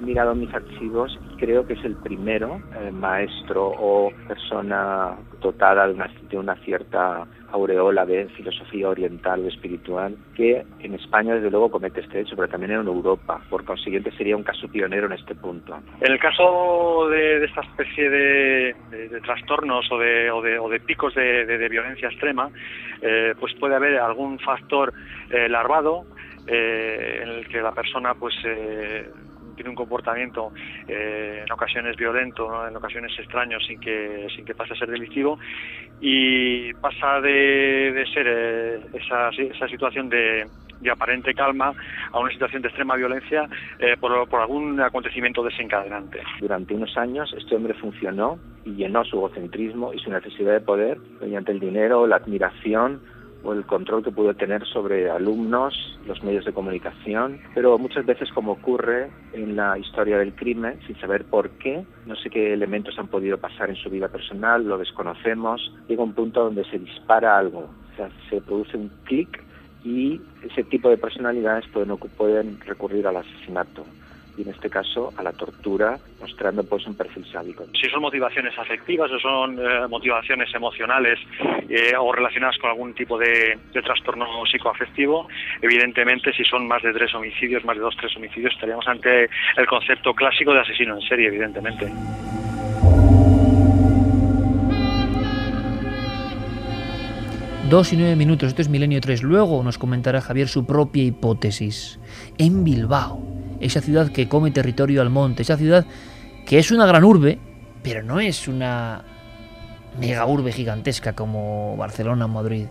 He mirado mis archivos y creo que es el primero eh, maestro o persona dotada de una, de una cierta aureola de filosofía oriental o espiritual que en España desde luego comete este hecho, pero también en Europa. Por consiguiente sería un caso pionero en este punto. En el caso de, esta especie de, trastornos o de, o de, picos de, violencia extrema, eh, pues puede haber algún factor eh, larvado eh, en el que la persona pues eh, tiene un comportamiento eh, en ocasiones violento, en ocasiones extraño, sin que, sin que pase a ser delictivo, y pasa de, ser esa, esa situación de, aparente calma a una situación de extrema violencia por, por, algún acontecimiento desencadenante. Durante unos años este hombre funcionó y llenó su egocentrismo y su necesidad de poder mediante el dinero, la admiración, o el control que pudo tener sobre alumnos, los medios de comunicación, pero muchas veces como ocurre en la historia del crimen, sin saber por qué, no sé qué elementos han podido pasar en su vida personal, lo desconocemos, llega un punto donde se dispara algo, o sea, se produce un clic y ese tipo de personalidades pueden, pueden recurrir al asesinato y en este caso a la tortura, mostrando pues un perfil sádico. Si son motivaciones afectivas o son eh, motivaciones emocionales eh, o relacionadas con algún tipo de, trastorno psicoafectivo, evidentemente si son más de tres homicidios, más de dos, tres homicidios, estaríamos ante el concepto clásico de asesino en serie, evidentemente. Dos y nueve minutos, esto es Milenio 3. Luego nos comentará Javier su propia hipótesis. En Bilbao, esa ciudad que come territorio al monte, esa ciudad que es una gran urbe, pero no es una mega urbe gigantesca como Barcelona o Madrid.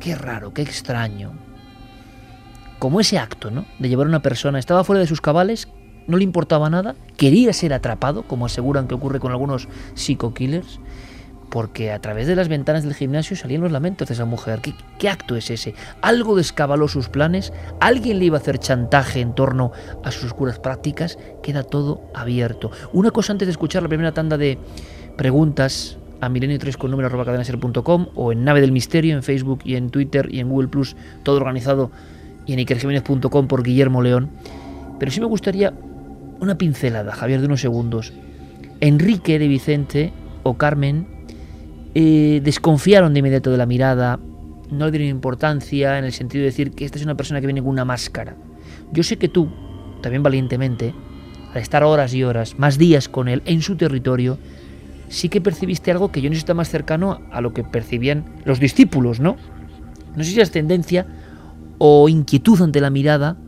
Qué raro, qué extraño. Como ese acto, ¿no? De llevar a una persona, estaba fuera de sus cabales, no le importaba nada, quería ser atrapado, como aseguran que ocurre con algunos psico-killers, porque a través de las ventanas del gimnasio salían los lamentos de esa mujer. ¿Qué, ¿Qué, acto es ese? ¿Algo descabaló sus planes? ¿Alguien le iba a hacer chantaje en torno a sus oscuras prácticas? Queda todo abierto. Una cosa antes de escuchar la primera tanda de preguntas a milenio3 con número cadenaser.com o en Nave del Misterio en Facebook y en Twitter y en Google Plus, todo organizado y en ikerjiménez.com por Guillermo León. Pero sí me gustaría una pincelada, Javier, de unos segundos. Enrique de Vicente o Carmen eh, desconfiaron de inmediato de la mirada, no le dieron importancia en el sentido de decir que esta es una persona que viene con una máscara. Yo sé que tú, también valientemente, al estar horas y horas, más días con él en su territorio, sí que percibiste algo que yo no está más cercano a lo que percibían los discípulos, ¿no? No sé si es tendencia o inquietud ante la mirada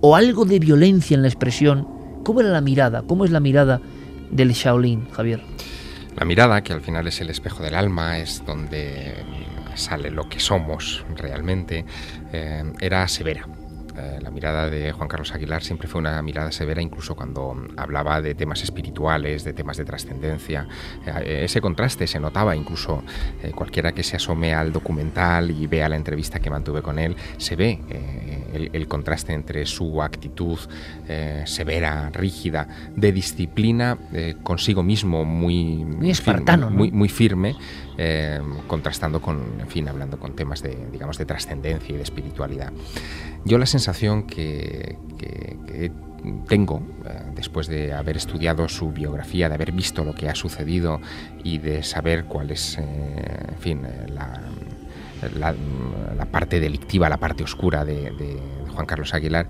o algo de violencia en la expresión. ¿Cómo era la mirada? ¿Cómo es la mirada del Shaolin, Javier? La mirada, que al final es el espejo del alma, es donde sale lo que somos realmente, eh, era severa. Eh, la mirada de Juan Carlos Aguilar siempre fue una mirada severa, incluso cuando hablaba de temas espirituales, de temas de trascendencia. Eh, ese contraste se notaba, incluso eh, cualquiera que se asome al documental y vea la entrevista que mantuve con él, se ve el, el, contraste entre su actitud severa, rígida, de disciplina consigo mismo, muy, muy espartano, firme, muy, muy firme, contrastando con, en fin, hablando con temas de, digamos, de trascendencia y de espiritualidad. Yo la sensación que, tengo eh, después de haber estudiado su biografía, de haber visto lo que ha sucedido y de saber cuál es, eh, en fin, la, la, la, parte delictiva, la parte oscura de, de Juan Carlos Aguilar,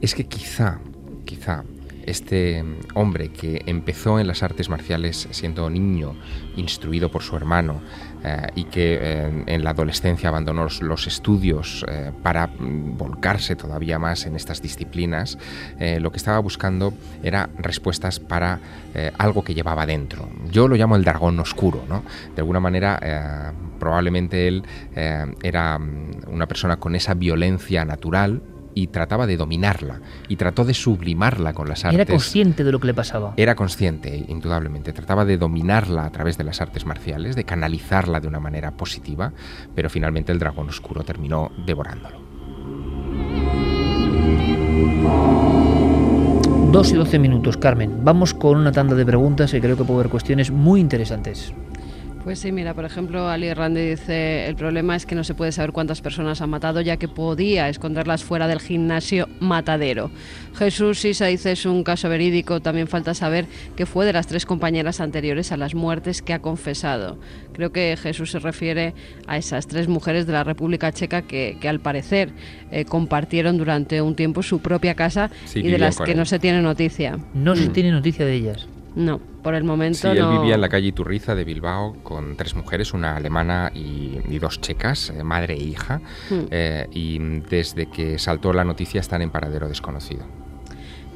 es que quizá, quizá este hombre que empezó en las artes marciales siendo niño, instruido por su hermano, eh, y que eh, en la adolescencia abandonó los, estudios eh, para volcarse todavía más en estas disciplinas, lo que estaba buscando era respuestas para algo que llevaba dentro. Yo lo llamo el dragón oscuro, ¿no? De alguna manera, probablemente él era mm, una persona con esa violencia natural, y trataba de dominarla y trató de sublimarla con las artes. Era consciente de lo que le pasaba. Era consciente, indudablemente. Trataba de dominarla a través de las artes marciales, de canalizarla de una manera positiva, pero finalmente el dragón oscuro terminó devorándolo. Dos y doce minutos, Carmen. Vamos con una tanda de preguntas y creo que puede haber cuestiones muy interesantes. Pues sí, mira, por ejemplo, Ali Randy dice, el problema es que no se puede saber cuántas personas ha matado, ya que podía esconderlas fuera del gimnasio matadero. Jesús Sisa dice, es un caso verídico, también falta saber qué fue de las tres compañeras anteriores a las muertes que ha confesado. Creo que Jesús se refiere a esas tres mujeres de la República Checa que, que al parecer eh, compartieron durante un tiempo su propia casa Sí, y de las que no se tiene noticia. No se Mm. tiene noticia de ellas. No, por el momento Sí, él vivía en la calle Iturriza de Bilbao con tres mujeres, una alemana y, y dos checas, eh, madre e hija, Mm. eh, y desde que saltó la noticia están en paradero desconocido.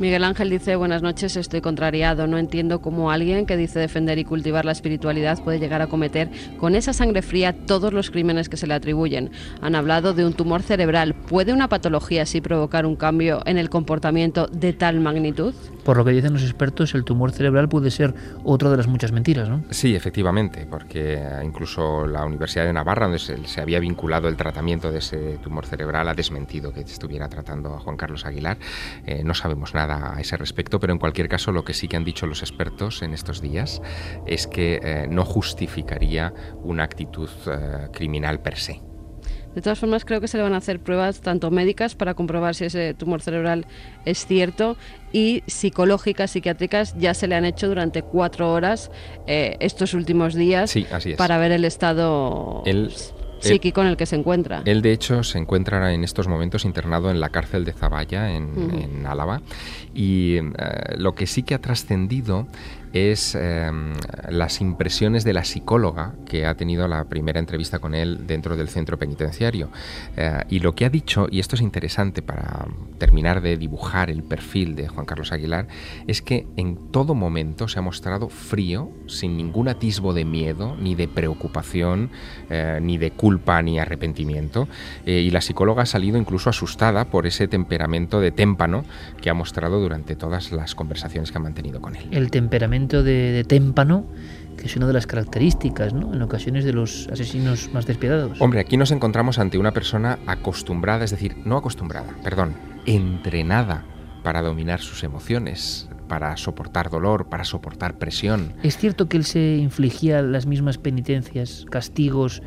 Miguel Ángel dice, buenas noches, estoy contrariado. No entiendo cómo alguien que dice defender y cultivar la espiritualidad puede llegar a cometer con esa sangre fría todos los crímenes que se le atribuyen. Han hablado de un tumor cerebral. ¿Puede una patología así provocar un cambio en el comportamiento de tal magnitud? Por lo que dicen los expertos, el tumor cerebral puede ser otra de las muchas mentiras, ¿no? Sí, efectivamente, porque incluso la Universidad de Navarra, donde se, se había vinculado el tratamiento de ese tumor cerebral, ha desmentido que estuviera tratando a Juan Carlos Aguilar. Eh, no sabemos nada a ese respecto, pero en cualquier caso lo que sí que han dicho los expertos en estos días es que eh, no justificaría una actitud eh, criminal per se. De todas formas, creo que se le van a hacer pruebas tanto médicas para comprobar si ese tumor cerebral es cierto y psicológicas, psiquiátricas, ya se le han hecho durante cuatro horas eh, estos últimos días Sí, así es. para ver el estado psíquico en el que se encuentra. Él, de hecho, se encuentra en estos momentos internado en la cárcel de Zaballa, en, Ujú. en Álava. Y eh, lo que sí que ha trascendido es em, las impresiones de la psicóloga que ha tenido la primera entrevista con él dentro del centro penitenciario. Eh, y lo que ha dicho, y esto es interesante para terminar de dibujar el perfil de Juan Carlos Aguilar, es que en todo momento se ha mostrado frío, sin ningún atisbo de miedo, ni de preocupación, eh, ni de culpa, ni arrepentimiento. Eh, y la psicóloga ha salido incluso asustada por ese temperamento de témpano que ha mostrado durante todas las conversaciones que ha mantenido con él. De, témpano que es una de las características, ¿no? En ocasiones de los asesinos más despiadados. Hombre, aquí nos encontramos ante una persona acostumbrada, es decir, no acostumbrada, perdón, entrenada para dominar sus emociones, para soportar dolor, para soportar presión. ¿Es cierto que él se infligía las mismas penitencias, castigos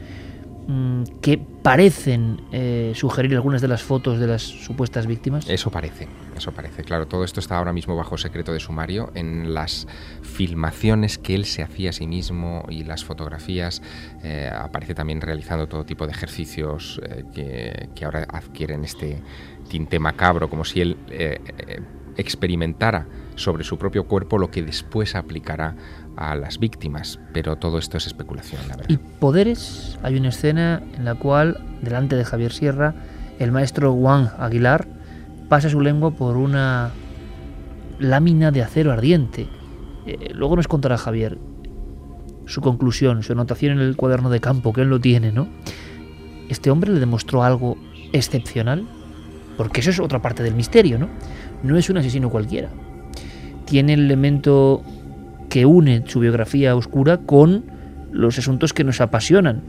Mm, que parecen eh, sugerir algunas de las fotos de las supuestas víctimas? Eso parece, eso parece. Claro, todo esto está ahora mismo bajo secreto de sumario. En las filmaciones que él se hacía a sí mismo y las fotografías, eh, aparece también realizando todo tipo de ejercicios eh, que, que, ahora adquieren este tinte macabro, como si él experimentara sobre su propio cuerpo lo que después aplicará a las víctimas, pero todo esto es especulación, la verdad. Y poderes, hay una escena en la cual, delante de Javier Sierra, el maestro Juan Aguilar pasa su lengua por una lámina de acero ardiente. Eh, luego nos contará Javier su conclusión, su anotación en el cuaderno de campo, que él lo tiene, ¿no? ¿Este hombre le demostró algo excepcional? Porque eso es otra parte del misterio, ¿no? No es un asesino cualquiera. Tiene el elemento que une su biografía oscura con los asuntos que nos apasionan.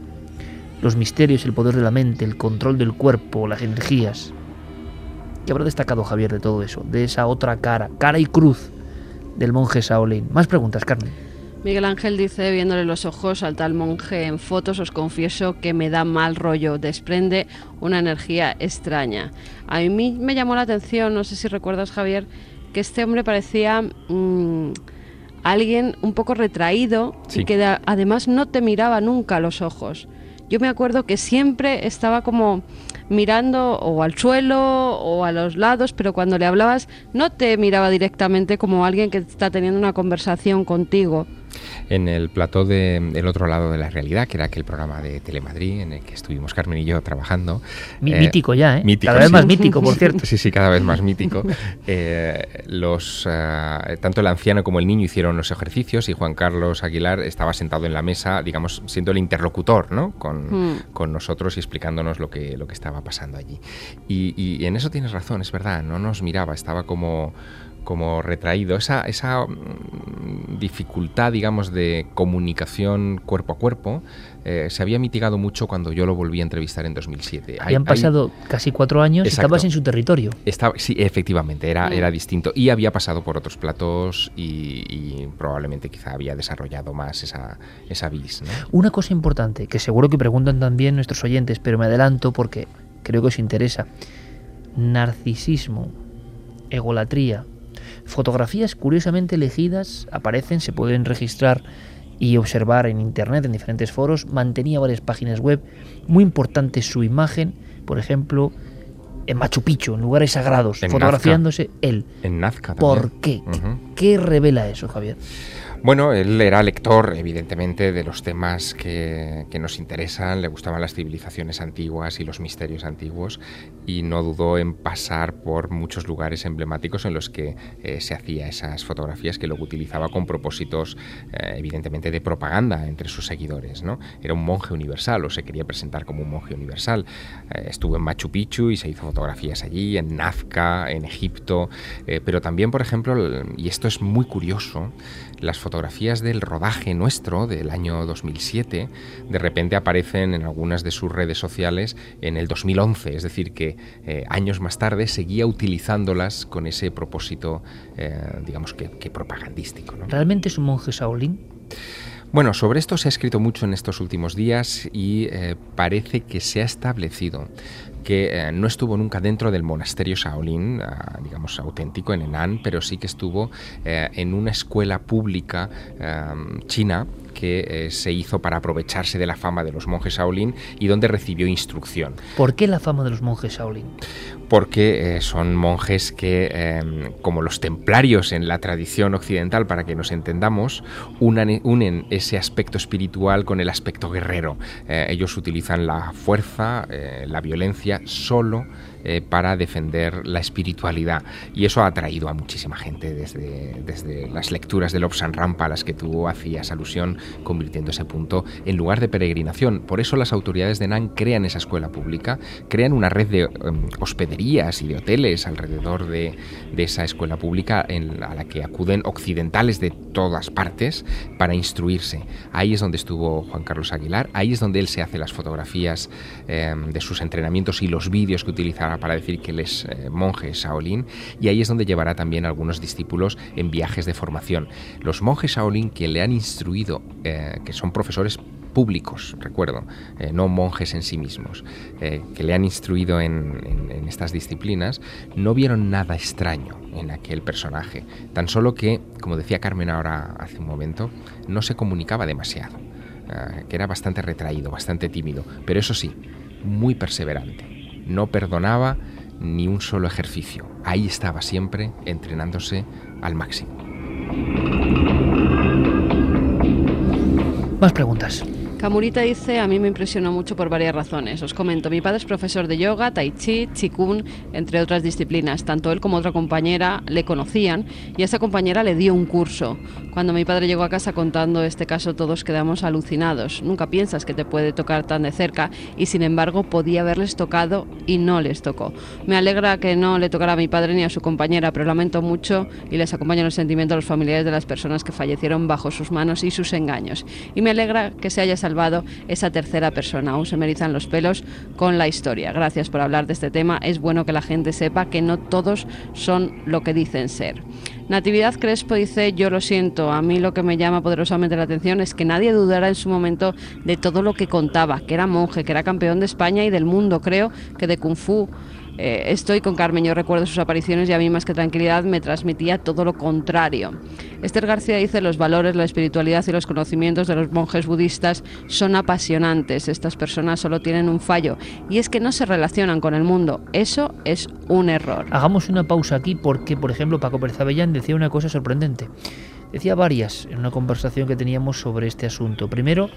Los misterios, el poder de la mente, el control del cuerpo, las energías. ¿Qué habrá destacado Javier de todo eso? De esa otra cara, cara y cruz del monje Shaolin. Más preguntas, Carmen. Miguel Ángel dice, viéndole los ojos al tal monje en fotos, os confieso que me da mal rollo, desprende una energía extraña. A mí me llamó la atención, no sé si recuerdas Javier, que este hombre parecía... Mm, alguien un poco retraído y que además no te miraba nunca a los ojos. Yo me acuerdo que siempre estaba como mirando o al suelo o a los lados, pero cuando le hablabas no te miraba directamente como alguien que está teniendo una conversación contigo en el plató del otro lado de la realidad, que era aquel programa de Telemadrid en el que estuvimos Carmen y yo trabajando. Eh, mítico ya, ¿eh? cada vez más mítico, por cierto. Sí, sí, cada vez más mítico. Eh, los, eh, tanto el anciano como el niño hicieron los ejercicios y Juan Carlos Aguilar estaba sentado en la mesa, digamos, siendo el interlocutor ¿no? con, hmm. con nosotros y explicándonos lo que, lo que estaba pasando allí. Y, y en eso tienes razón, es verdad, no nos miraba, estaba como como retraído. Esa, esa mm, dificultad, digamos, de comunicación cuerpo a cuerpo eh, se había mitigado mucho cuando yo lo volví a entrevistar en 2007. Habían pasado casi cuatro años y estabas en su territorio. Estaba, sí, efectivamente, era, era distinto. Y había pasado por otros platos y, probablemente quizá había desarrollado más esa, esa vis. Una cosa importante, que seguro que preguntan también nuestros oyentes, pero me adelanto porque creo que os interesa. Narcisismo, egolatría, Fotografías curiosamente elegidas aparecen, se pueden registrar y observar en internet, en diferentes foros. Mantenía varias páginas web. Muy importante su imagen, por ejemplo, en Machu Picchu, en lugares sagrados, fotografiándose él. En Nazca ¿Por qué? ¿Qué revela eso, Javier? Bueno, él era lector, evidentemente, de los temas que, nos interesan, le gustaban las civilizaciones antiguas y los misterios antiguos, y no dudó en pasar por muchos lugares emblemáticos en los que eh, se hacía esas fotografías que luego utilizaba con propósitos, eh, evidentemente, de propaganda entre sus seguidores. ¿no? Era un monje universal, o se quería presentar como un monje universal. Eh, estuvo en Machu Picchu y se hizo fotografías allí, en Nazca, en Egipto, pero también, por ejemplo, y esto es muy curioso, las fotografías del rodaje nuestro del año 2007 de repente aparecen en algunas de sus redes sociales en el 2011, es decir, que eh, años más tarde seguía utilizándolas con ese propósito, eh, digamos que, propagandístico. ¿Realmente es un monje Shaolin? Bueno, sobre esto se ha escrito mucho en estos últimos días y eh, parece que se ha establecido que eh, no estuvo nunca dentro del monasterio Shaolin, ah, digamos auténtico en Henan, pero sí que estuvo eh, en una escuela pública china que eh, se hizo para aprovecharse de la fama de los monjes Shaolin y donde recibió instrucción. ¿Por qué la fama de los monjes Shaolin? Porque eh, son monjes que, em, como los templarios en la tradición occidental, para que nos entendamos, unen ese aspecto espiritual con el aspecto guerrero. Eh, ellos utilizan la fuerza, la violencia, solo eh, para defender la espiritualidad. Y eso ha atraído a muchísima gente desde, desde las lecturas de Lobsan Rampa a las que tú hacías alusión, convirtiendo ese punto en lugar de peregrinación. Por eso las autoridades de Nan crean esa escuela pública, crean una red de em, hospederías y de hoteles alrededor de, de esa escuela pública en, a la que acuden occidentales de todas partes para instruirse. Ahí es donde estuvo Juan Carlos Aguilar, ahí es donde él se hace las fotografías em, de sus entrenamientos y los vídeos que utilizará para decir que él es eh, monje Shaolin y ahí es donde llevará también algunos discípulos en viajes de formación. Los monjes Shaolin que le han instruido, eh, que son profesores públicos, recuerdo, eh, no monjes en sí mismos, que le han instruido en, en, estas disciplinas, no vieron nada extraño en aquel personaje. Tan solo que, como decía Carmen ahora hace un momento, no se comunicaba demasiado, que era bastante retraído, bastante tímido, pero eso sí, muy perseverante no perdonaba ni un solo ejercicio. Ahí estaba siempre entrenándose al máximo. Más preguntas. Camurita dice, a mí me impresionó mucho por varias razones. Os comento, mi padre es profesor de yoga, tai chi, chikun, entre otras disciplinas. Tanto él como otra compañera le conocían y esa compañera le dio un curso. Cuando mi padre llegó a casa contando este caso todos quedamos alucinados. Nunca piensas que te puede tocar tan de cerca y sin embargo podía haberles tocado y no les tocó. Me alegra que no le tocara a mi padre ni a su compañera, pero lamento mucho y les acompaño en el sentimiento a los familiares de las personas que fallecieron bajo sus manos y sus engaños. Y me alegra que se haya salvado esa tercera persona. Aún se me erizan los pelos con la historia. Gracias por hablar de este tema. Es bueno que la gente sepa que no todos son lo que dicen ser. Natividad Crespo dice, yo lo siento, a mí lo que me llama poderosamente la atención es que nadie dudara en su momento de todo lo que contaba, que era monje, que era campeón de España y del mundo, creo que de Kung Fu eh, estoy con Carmen, yo recuerdo sus apariciones y a mí más que tranquilidad me transmitía todo lo contrario. Esther García dice los valores, la espiritualidad y los conocimientos de los monjes budistas son apasionantes. Estas personas solo tienen un fallo y es que no se relacionan con el mundo. Eso es un error. Hagamos una pausa aquí porque, por ejemplo, Paco Pérez decía una cosa sorprendente. Decía varias en una conversación que teníamos sobre este asunto. Primero,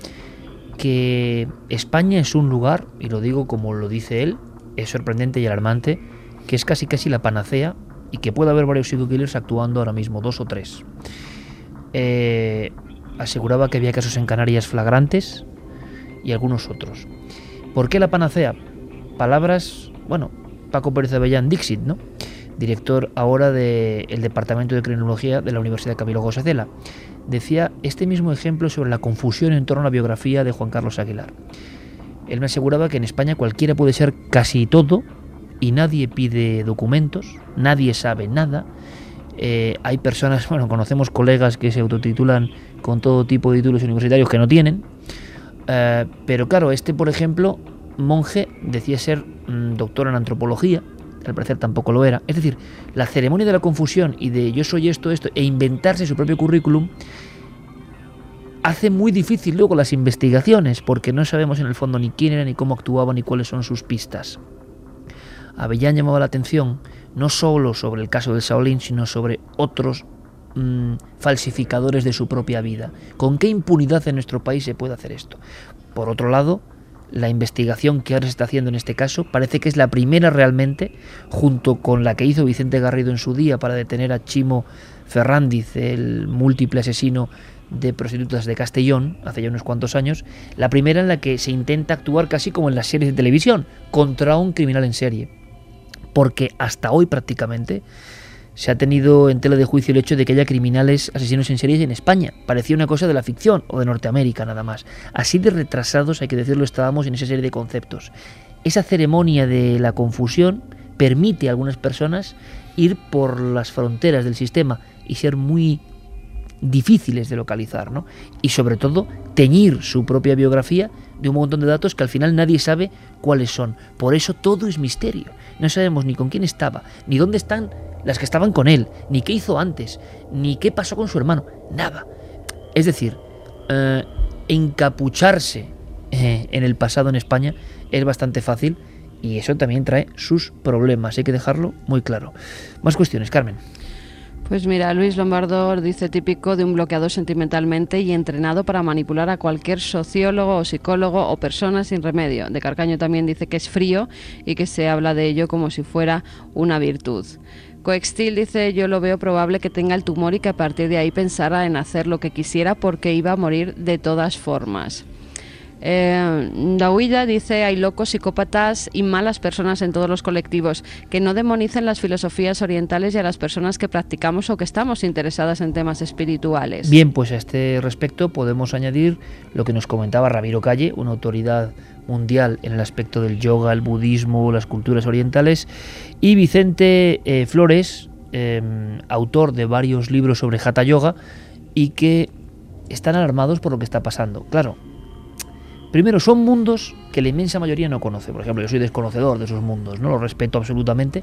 que España es un lugar, y lo digo como lo dice él, es sorprendente y alarmante que es casi casi la panacea y que puede haber varios psico-killers actuando ahora mismo, dos o tres. Eh, aseguraba que había casos en Canarias flagrantes y algunos otros. ¿Por qué la panacea? Palabras, bueno, Paco Pérez Avellán Dixit, ¿no? Director ahora del Departamento de Criminología de la Universidad Camilo José Cela. Decía este mismo ejemplo sobre la confusión en torno a la biografía de Juan Carlos Aguilar. Él me aseguraba que en España cualquiera puede ser casi todo y nadie pide documentos, nadie sabe nada. Eh, hay personas, bueno, conocemos colegas que se autotitulan con todo tipo de títulos universitarios que no tienen. Eh, pero claro, este, por ejemplo, monje decía ser mm, doctor en antropología, al parecer tampoco lo era. Es decir, la ceremonia de la confusión y de yo soy esto, esto, e inventarse su propio currículum hace muy difícil luego las investigaciones porque no sabemos en el fondo ni quién era, ni cómo actuaba, ni cuáles son sus pistas. Avellán llamaba la atención no solo sobre el caso del Shaolin, sino sobre otros mm, falsificadores de su propia vida. ¿Con qué impunidad en nuestro país se puede hacer esto? Por otro lado, la investigación que ahora se está haciendo en este caso parece que es la primera realmente, junto con la que hizo Vicente Garrido en su día para detener a Chimo Ferrandiz, el múltiple asesino de prostitutas de Castellón, hace ya unos cuantos años, la primera en la que se intenta actuar casi como en las series de televisión, contra un criminal en serie. Porque hasta hoy prácticamente se ha tenido en tela de juicio el hecho de que haya criminales asesinos en series en España. Parecía una cosa de la ficción o de Norteamérica nada más. Así de retrasados, hay que decirlo, estábamos en esa serie de conceptos. Esa ceremonia de la confusión permite a algunas personas ir por las fronteras del sistema y ser muy difíciles de localizar, ¿no? Y sobre todo teñir su propia biografía de un montón de datos que al final nadie sabe cuáles son. Por eso todo es misterio. No sabemos ni con quién estaba, ni dónde están las que estaban con él, ni qué hizo antes, ni qué pasó con su hermano. Nada. Es decir, eh, encapucharse eh, en el pasado en España es bastante fácil y eso también trae sus problemas. Hay que dejarlo muy claro. Más cuestiones, Carmen. Pues mira, Luis Lombardo dice típico de un bloqueado sentimentalmente y entrenado para manipular a cualquier sociólogo o psicólogo o persona sin remedio. De Carcaño también dice que es frío y que se habla de ello como si fuera una virtud. Coextil dice yo lo veo probable que tenga el tumor y que a partir de ahí pensara en hacer lo que quisiera porque iba a morir de todas formas. Eh, Dahuilla dice hay locos, psicópatas y malas personas en todos los colectivos que no demonicen las filosofías orientales y a las personas que practicamos o que estamos interesadas en temas espirituales. Bien, pues a este respecto podemos añadir lo que nos comentaba Ramiro Calle, una autoridad mundial en el aspecto del yoga, el budismo, las culturas orientales, y Vicente eh, Flores, em, autor de varios libros sobre Hatha Yoga, y que están alarmados por lo que está pasando. Claro, Primero, son mundos que la inmensa mayoría no conoce. Por ejemplo, yo soy desconocedor de esos mundos, no los respeto absolutamente,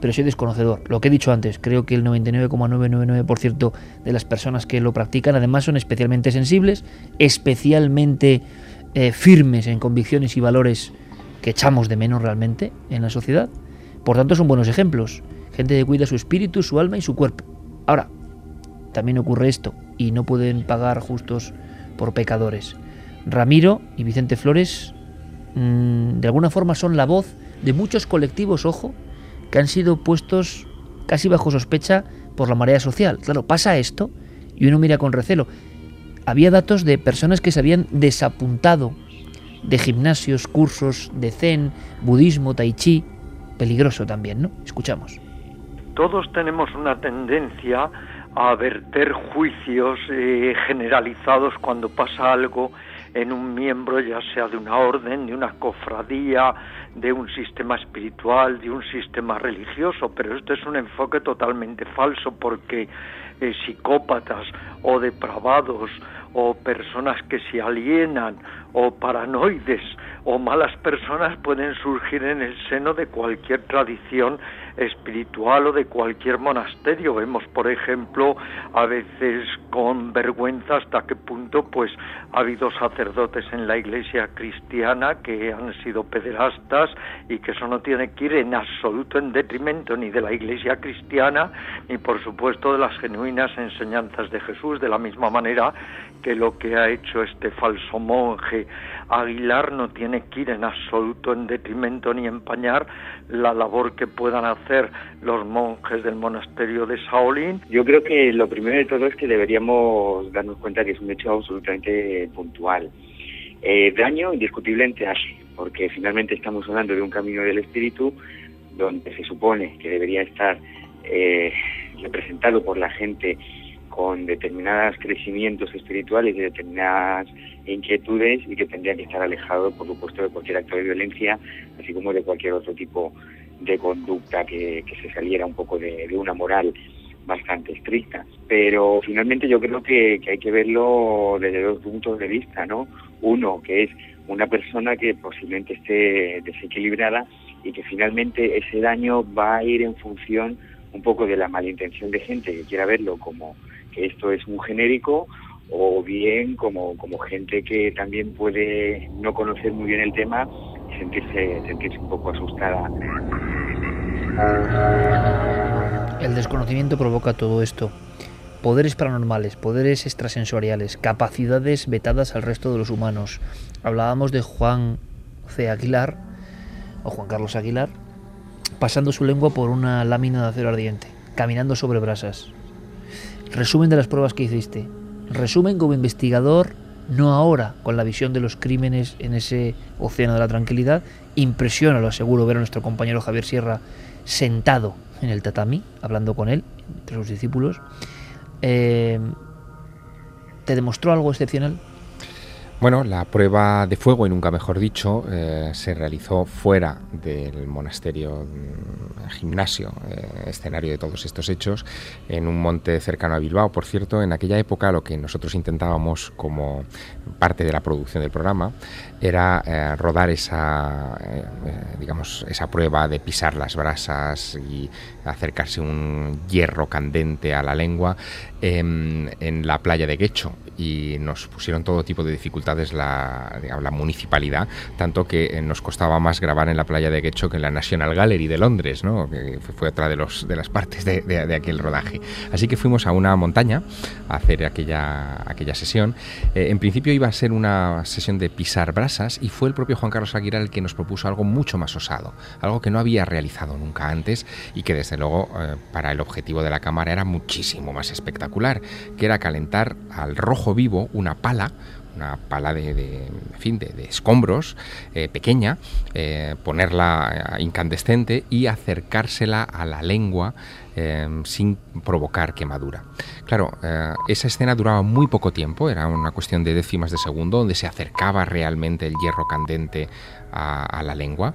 pero soy desconocedor. Lo que he dicho antes, creo que el 99,999% de las personas que lo practican además son especialmente sensibles, especialmente eh, firmes en convicciones y valores que echamos de menos realmente en la sociedad. Por tanto, son buenos ejemplos. Gente que cuida su espíritu, su alma y su cuerpo. Ahora, también ocurre esto, y no pueden pagar justos por pecadores. Ramiro y Vicente Flores mm, de alguna forma son la voz de muchos colectivos, ojo, que han sido puestos casi bajo sospecha por la marea social. Claro, pasa esto y uno mira con recelo. Había datos de personas que se habían desapuntado de gimnasios, cursos de zen, budismo, tai chi. Peligroso también, ¿no? Escuchamos. Todos tenemos una tendencia a verter juicios eh, generalizados cuando pasa algo en un miembro, ya sea de una orden, de una cofradía, de un sistema espiritual, de un sistema religioso, pero esto es un enfoque totalmente falso porque eh, psicópatas o depravados o personas que se alienan o paranoides o malas personas pueden surgir en el seno de cualquier tradición espiritual o de cualquier monasterio. Vemos, por ejemplo, a veces con vergüenza hasta qué punto pues ha habido sacerdotes en la iglesia cristiana que han sido pederastas y que eso no tiene que ir en absoluto en detrimento ni de la iglesia cristiana ni por supuesto de las genuinas enseñanzas de Jesús, de la misma manera que lo que ha hecho este falso monje Aguilar no tiene que ir en absoluto en detrimento ni empañar la labor que puedan hacer los monjes del monasterio de Shaolin. Yo creo que lo primero de todo es que deberíamos darnos cuenta que es un hecho absolutamente puntual. Eh, daño indiscutiblemente hace, porque finalmente estamos hablando de un camino del espíritu donde se supone que debería estar eh, representado por la gente con determinados crecimientos espirituales y determinadas inquietudes y que tendría que estar alejado, por supuesto, de cualquier acto de violencia, así como de cualquier otro tipo de conducta que, se saliera un poco de, una moral bastante estricta. Pero finalmente yo creo que, que, hay que verlo desde dos puntos de vista, ¿no? Uno, que es una persona que posiblemente esté desequilibrada y que finalmente ese daño va a ir en función un poco de la malintención de gente que quiera verlo como esto es un genérico o bien como, como gente que también puede no conocer muy bien el tema sentirse, sentirse un poco asustada. El desconocimiento provoca todo esto. Poderes paranormales, poderes extrasensoriales, capacidades vetadas al resto de los humanos. Hablábamos de Juan C. Aguilar, o Juan Carlos Aguilar, pasando su lengua por una lámina de acero ardiente, caminando sobre brasas. Resumen de las pruebas que hiciste. Resumen como investigador, no ahora con la visión de los crímenes en ese océano de la tranquilidad. Impresiona, lo aseguro, ver a nuestro compañero Javier Sierra sentado en el tatami, hablando con él, entre sus discípulos. Eh, ¿Te demostró algo excepcional? Bueno, la prueba de fuego, y nunca mejor dicho, eh, se realizó fuera del monasterio mm, gimnasio, eh, escenario de todos estos hechos, en un monte cercano a Bilbao. Por cierto, en aquella época lo que nosotros intentábamos como parte de la producción del programa era eh, rodar esa, digamos, esa prueba de pisar las brasas y acercarse un hierro candente a la lengua en, en la playa de Guecho y nos pusieron todo tipo de dificultades la, la municipalidad, tanto que eh, nos costaba más grabar en la playa de Guecho que en la National Gallery de Londres, ¿no? que fue otra de, los, de las partes de, de, aquel rodaje. Así que fuimos a una montaña a hacer aquella, aquella sesión. Eh, en principio iba a ser una sesión de pisar brasas y fue el propio Juan Carlos Aguirre el que nos propuso algo mucho más osado, algo que no había realizado nunca antes y que desde luego eh, para el objetivo de la cámara era muchísimo más espectacular, que era calentar al rojo vivo una pala, una pala de, fin, de, escombros eh, pequeña, eh, ponerla incandescente y acercársela a la lengua eh, sin provocar quemadura. Claro, esa escena duraba muy poco tiempo, era una cuestión de décimas de segundo, donde se acercaba realmente el hierro candente a, la lengua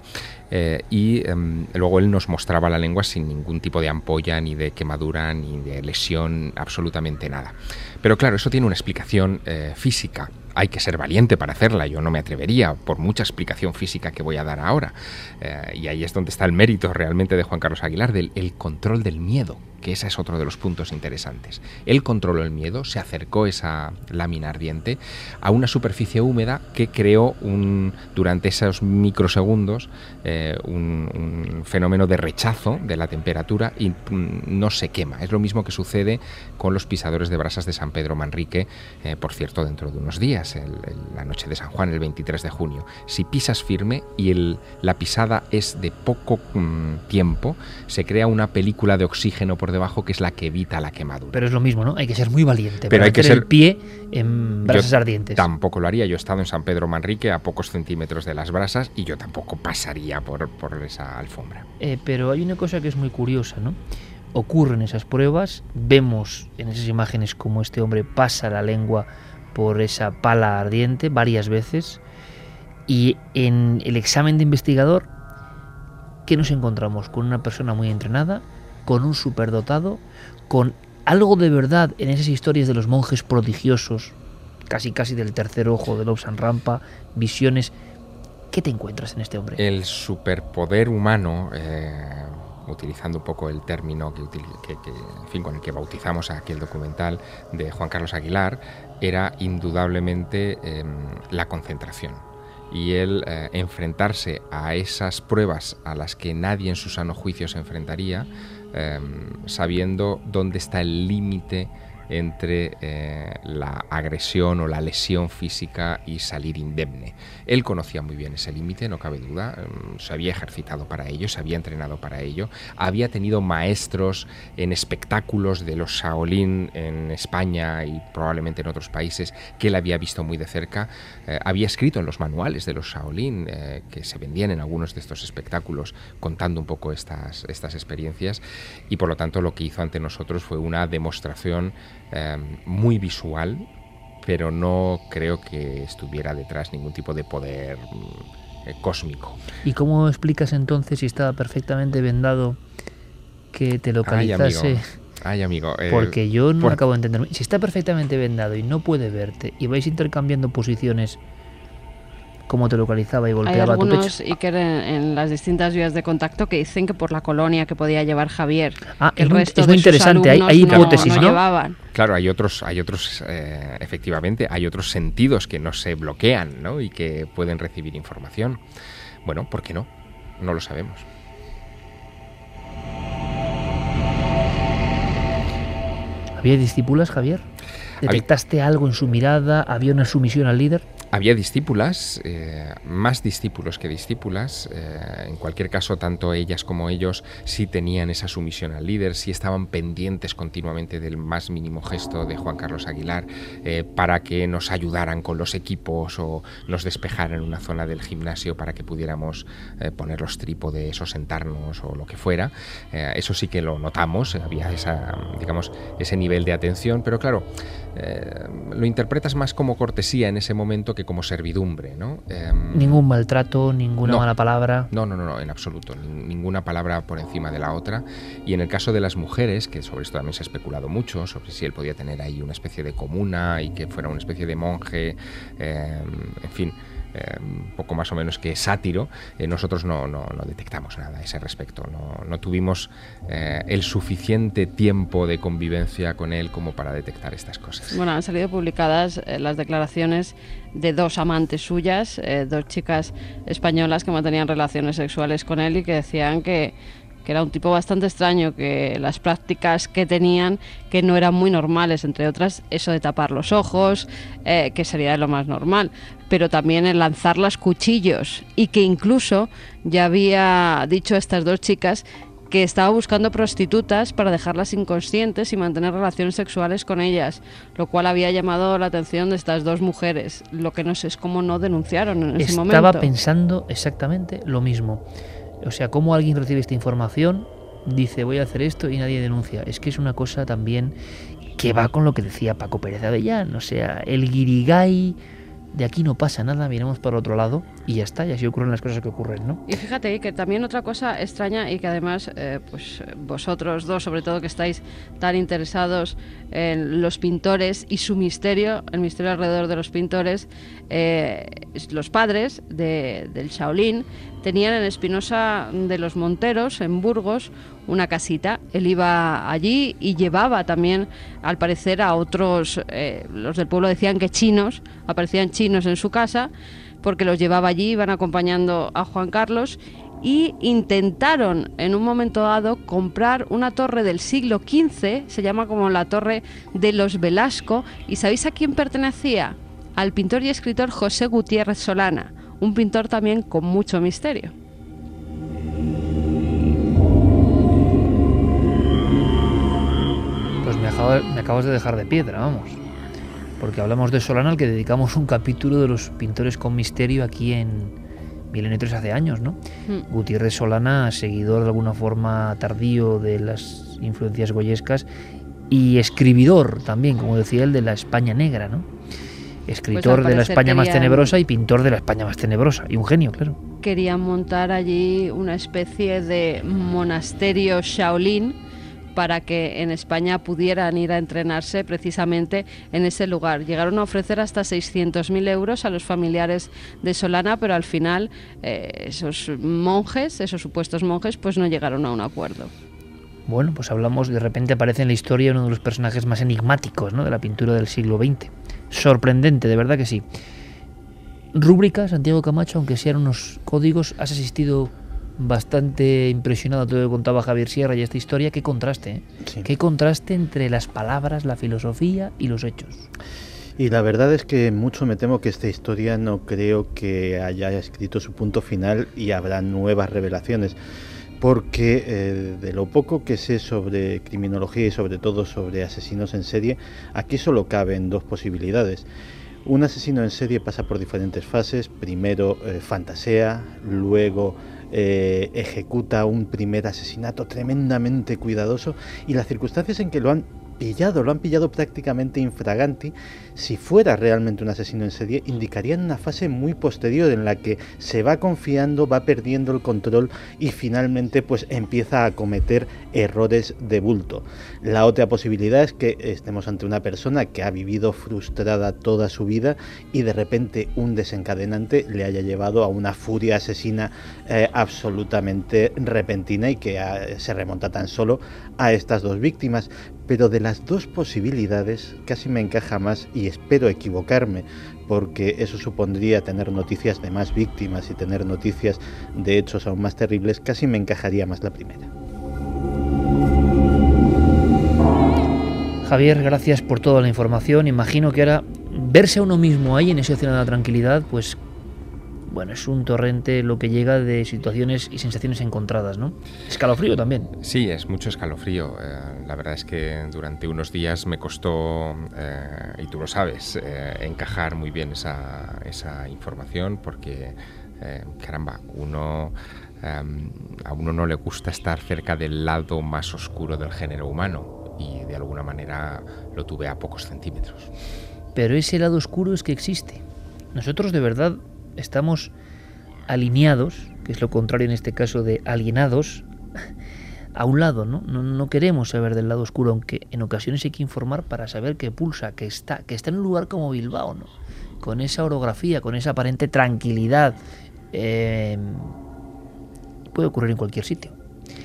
y em, luego él nos mostraba la lengua sin ningún tipo de ampolla, ni de quemadura, ni de lesión, absolutamente nada. Pero claro, eso tiene una explicación eh, física. Hay que ser valiente para hacerla. Yo no me atrevería por mucha explicación física que voy a dar ahora. Eh, y ahí es donde está el mérito realmente de Juan Carlos Aguilar, del el control del miedo que ese es otro de los puntos interesantes. Él controló el miedo, se acercó esa lámina ardiente a una superficie húmeda que creó un, durante esos microsegundos eh, un, fenómeno de rechazo de la temperatura y mm, no se quema. Es lo mismo que sucede con los pisadores de brasas de San Pedro Manrique, eh, por cierto, dentro de unos días, la noche de San Juan, el 23 de junio. Si pisas firme y el, la pisada es de poco mm, tiempo, se crea una película de oxígeno por debajo que es la que evita la quemadura. Pero es lo mismo, ¿no? Hay que ser muy valiente Pero hay que ser el pie en brasas ardientes. Tampoco lo haría. Yo he estado en San Pedro Manrique a pocos centímetros de las brasas y yo tampoco pasaría por, por esa alfombra. Eh, pero hay una cosa que es muy curiosa, ¿no? Ocurren esas pruebas, vemos en esas imágenes como este hombre pasa la lengua por esa pala ardiente varias veces y en el examen de investigador, ¿qué nos encontramos? Con una persona muy entrenada, con un superdotado, con algo de verdad en esas historias de los monjes prodigiosos, casi casi del tercer ojo de Lobsan Rampa, visiones. ¿Qué te encuentras en este hombre? El superpoder humano, eh, utilizando un poco el término que, fin, con el que bautizamos aquel documental de Juan Carlos Aguilar, era indudablemente em, la concentración y el eh, enfrentarse a esas pruebas a las que nadie en su sano juicio se enfrentaría, Em, sabiendo dónde está el límite entre eh, la agresión o la lesión física y salir indemne. Él conocía muy bien ese límite, no cabe duda, em, se había ejercitado para ello, se había entrenado para ello, había tenido maestros en espectáculos de los Shaolin en España y probablemente en otros países que él había visto muy de cerca, eh, había escrito en los manuales de los Shaolin eh, que se vendían en algunos de estos espectáculos contando un poco estas, estas experiencias y por lo tanto lo que hizo ante nosotros fue una demostración Em, muy visual, pero no creo que estuviera detrás ningún tipo de poder mm, eh, cósmico. ¿Y cómo explicas entonces si estaba perfectamente vendado que te localizase? Ay, amigo. Eh, Porque yo no acabo de entender. Si está perfectamente vendado y no puede verte y vais intercambiando posiciones cómo te localizaba y golpeaba Hay algunos, tu y que en, las distintas vías de contacto que dicen que por la colonia que podía llevar Javier. Ah, el es, muy, es muy interesante, hay, hay hipótesis, ¿no? Llevaban. Claro, hay otros, hay otros, eh, efectivamente, hay otros sentidos que no se bloquean, ¿no? Y que pueden recibir información. Bueno, ¿por qué no? No lo sabemos. ¿Había discípulas, Javier? ¿Detectaste algo en su mirada? ¿Había una sumisión al líder? Había discípulas, eh, más discípulos que discípulas. Eh, en cualquier caso, tanto ellas como ellos sí tenían esa sumisión al líder, sí estaban pendientes continuamente del más mínimo gesto de Juan Carlos Aguilar eh, para que nos ayudaran con los equipos o nos despejaran una zona del gimnasio para que pudiéramos poner los trípodes o sentarnos o lo que fuera. eso sí que lo notamos, había esa, digamos, ese nivel de atención, pero claro, eh, lo interpretas más como cortesía en ese momento que como servidumbre, ¿no? Em, Ningún maltrato, ninguna mala palabra. No, no, no, no, en absoluto. ninguna palabra por encima de la otra. Y en el caso de las mujeres, que sobre esto también se ha especulado mucho, sobre si él podía tener ahí una especie de comuna y que fuera una especie de monje, em, en fin un poco más o menos que sátiro, eh, nosotros no, no, detectamos nada a ese respecto. No, tuvimos eh, el suficiente tiempo de convivencia con él como para detectar estas cosas. Bueno, han salido publicadas eh, las declaraciones de dos amantes suyas, dos chicas españolas que mantenían relaciones sexuales con él y que decían que que era un tipo bastante extraño, que las prácticas que tenían que no eran muy normales, entre otras eso de tapar los ojos, eh, que sería lo más normal, pero también el lanzar los cuchillos y que incluso ya había dicho a estas dos chicas que estaba buscando prostitutas para dejarlas inconscientes y mantener relaciones sexuales con ellas, lo cual había llamado la atención de estas dos mujeres. Lo que no sé es cómo no denunciaron en ese momento. Estaba pensando exactamente lo mismo. O sea, cómo alguien recibe esta información, dice voy a hacer esto y nadie denuncia. Es que es una cosa también que va con lo que decía Paco Pérez Avellán. O sea, el guirigay de aquí no pasa nada, miremos por otro lado y ya está, y así ocurren las cosas que ocurren, ¿no? Y fíjate que también otra cosa extraña y que además, eh, pues vosotros dos, sobre todo que estáis tan interesados en los pintores y su misterio, el misterio alrededor de los pintores, eh, los padres del Shaolin tenían en Espinosa de los Monteros, en Burgos, una casita. Él iba allí y llevaba también, al parecer, a otros, eh, los del pueblo decían que chinos, aparecían chinos en su casa, porque los llevaba allí, iban acompañando a Juan Carlos y intentaron en un momento dado comprar una torre del siglo XV, se llama como la torre de los Velasco, y ¿sabéis a quién pertenecía? Al pintor y escritor José Gutiérrez Solana, un pintor también con mucho misterio. Pues me, acabas de dejar de piedra, vamos. Porque hablamos de Solana al que dedicamos un capítulo de los pintores con misterio aquí en, Milenio 3 hace años, ¿no? Hmm. Gutiérrez Solana, seguidor de alguna forma tardío de las influencias goyescas y escribidor también, como decía él, de la España negra, ¿no? Escritor pues de la España más tenebrosa y pintor de la España más tenebrosa. Y un genio, claro. Querían montar allí una especie de monasterio Shaolin para que en España pudieran ir a entrenarse precisamente en ese lugar. Llegaron a ofrecer hasta 600.000 euros a los familiares de Solana, pero al final eh, esos monjes, esos supuestos monjes, pues no llegaron a un acuerdo. Bueno, pues hablamos, de repente aparece en la historia uno de los personajes más enigmáticos ¿no? de la pintura del siglo XX. Sorprendente, de verdad que sí. Rúbrica, Santiago Camacho, aunque sean unos códigos, has asistido bastante impresionado todo lo que contaba Javier Sierra y esta historia. Qué contraste, ¿eh? Qué contraste entre las palabras, la filosofía y los hechos. Y la verdad es que mucho me temo que esta historia no creo que haya escrito su punto final y habrá nuevas revelaciones porque eh, de lo poco que sé sobre criminología y sobre todo sobre asesinos en serie, aquí solo caben dos posibilidades. Un asesino en serie pasa por diferentes fases, primero eh, fantasea, luego eh, ejecuta un primer asesinato tremendamente cuidadoso y las circunstancias en que lo han pillado, lo han pillado prácticamente infraganti si fuera realmente un asesino en serie, indicarían una fase muy posterior en la que se va confiando, va perdiendo el control y finalmente pues empieza a cometer errores de bulto. La otra posibilidad es que estemos ante una persona que ha vivido frustrada toda su vida y de repente un desencadenante le haya llevado a una furia asesina eh, absolutamente repentina y que ah, se remonta tan solo a estas dos víctimas. Pero de las dos posibilidades casi me encaja más y espero equivocarme, porque eso supondría tener noticias de más víctimas y tener noticias de hechos aún más terribles, casi me encajaría más la primera. Javier, gracias por toda la información. Imagino que ahora verse a uno mismo ahí en ese océano de la tranquilidad, pues bueno, es un torrente lo que llega de situaciones y sensaciones encontradas, ¿no? Escalofrío también. Sí, es mucho escalofrío. Eh, la verdad es que durante unos días me costó, eh, y tú lo sabes, eh, encajar muy bien esa, esa información porque, caramba, uno... a uno no le gusta estar cerca del lado más oscuro del género humano y de alguna manera lo tuve a pocos centímetros. Pero ese lado oscuro es que existe. Nosotros de verdad estamos alineados, que es lo contrario en este caso de alienados, a un lado, ¿no? ¿no? queremos saber del lado oscuro, aunque en ocasiones hay que informar para saber que pulsa, que está, que está en un lugar como Bilbao, ¿no? Con esa orografía, con esa aparente tranquilidad. Eh, puede ocurrir en cualquier sitio.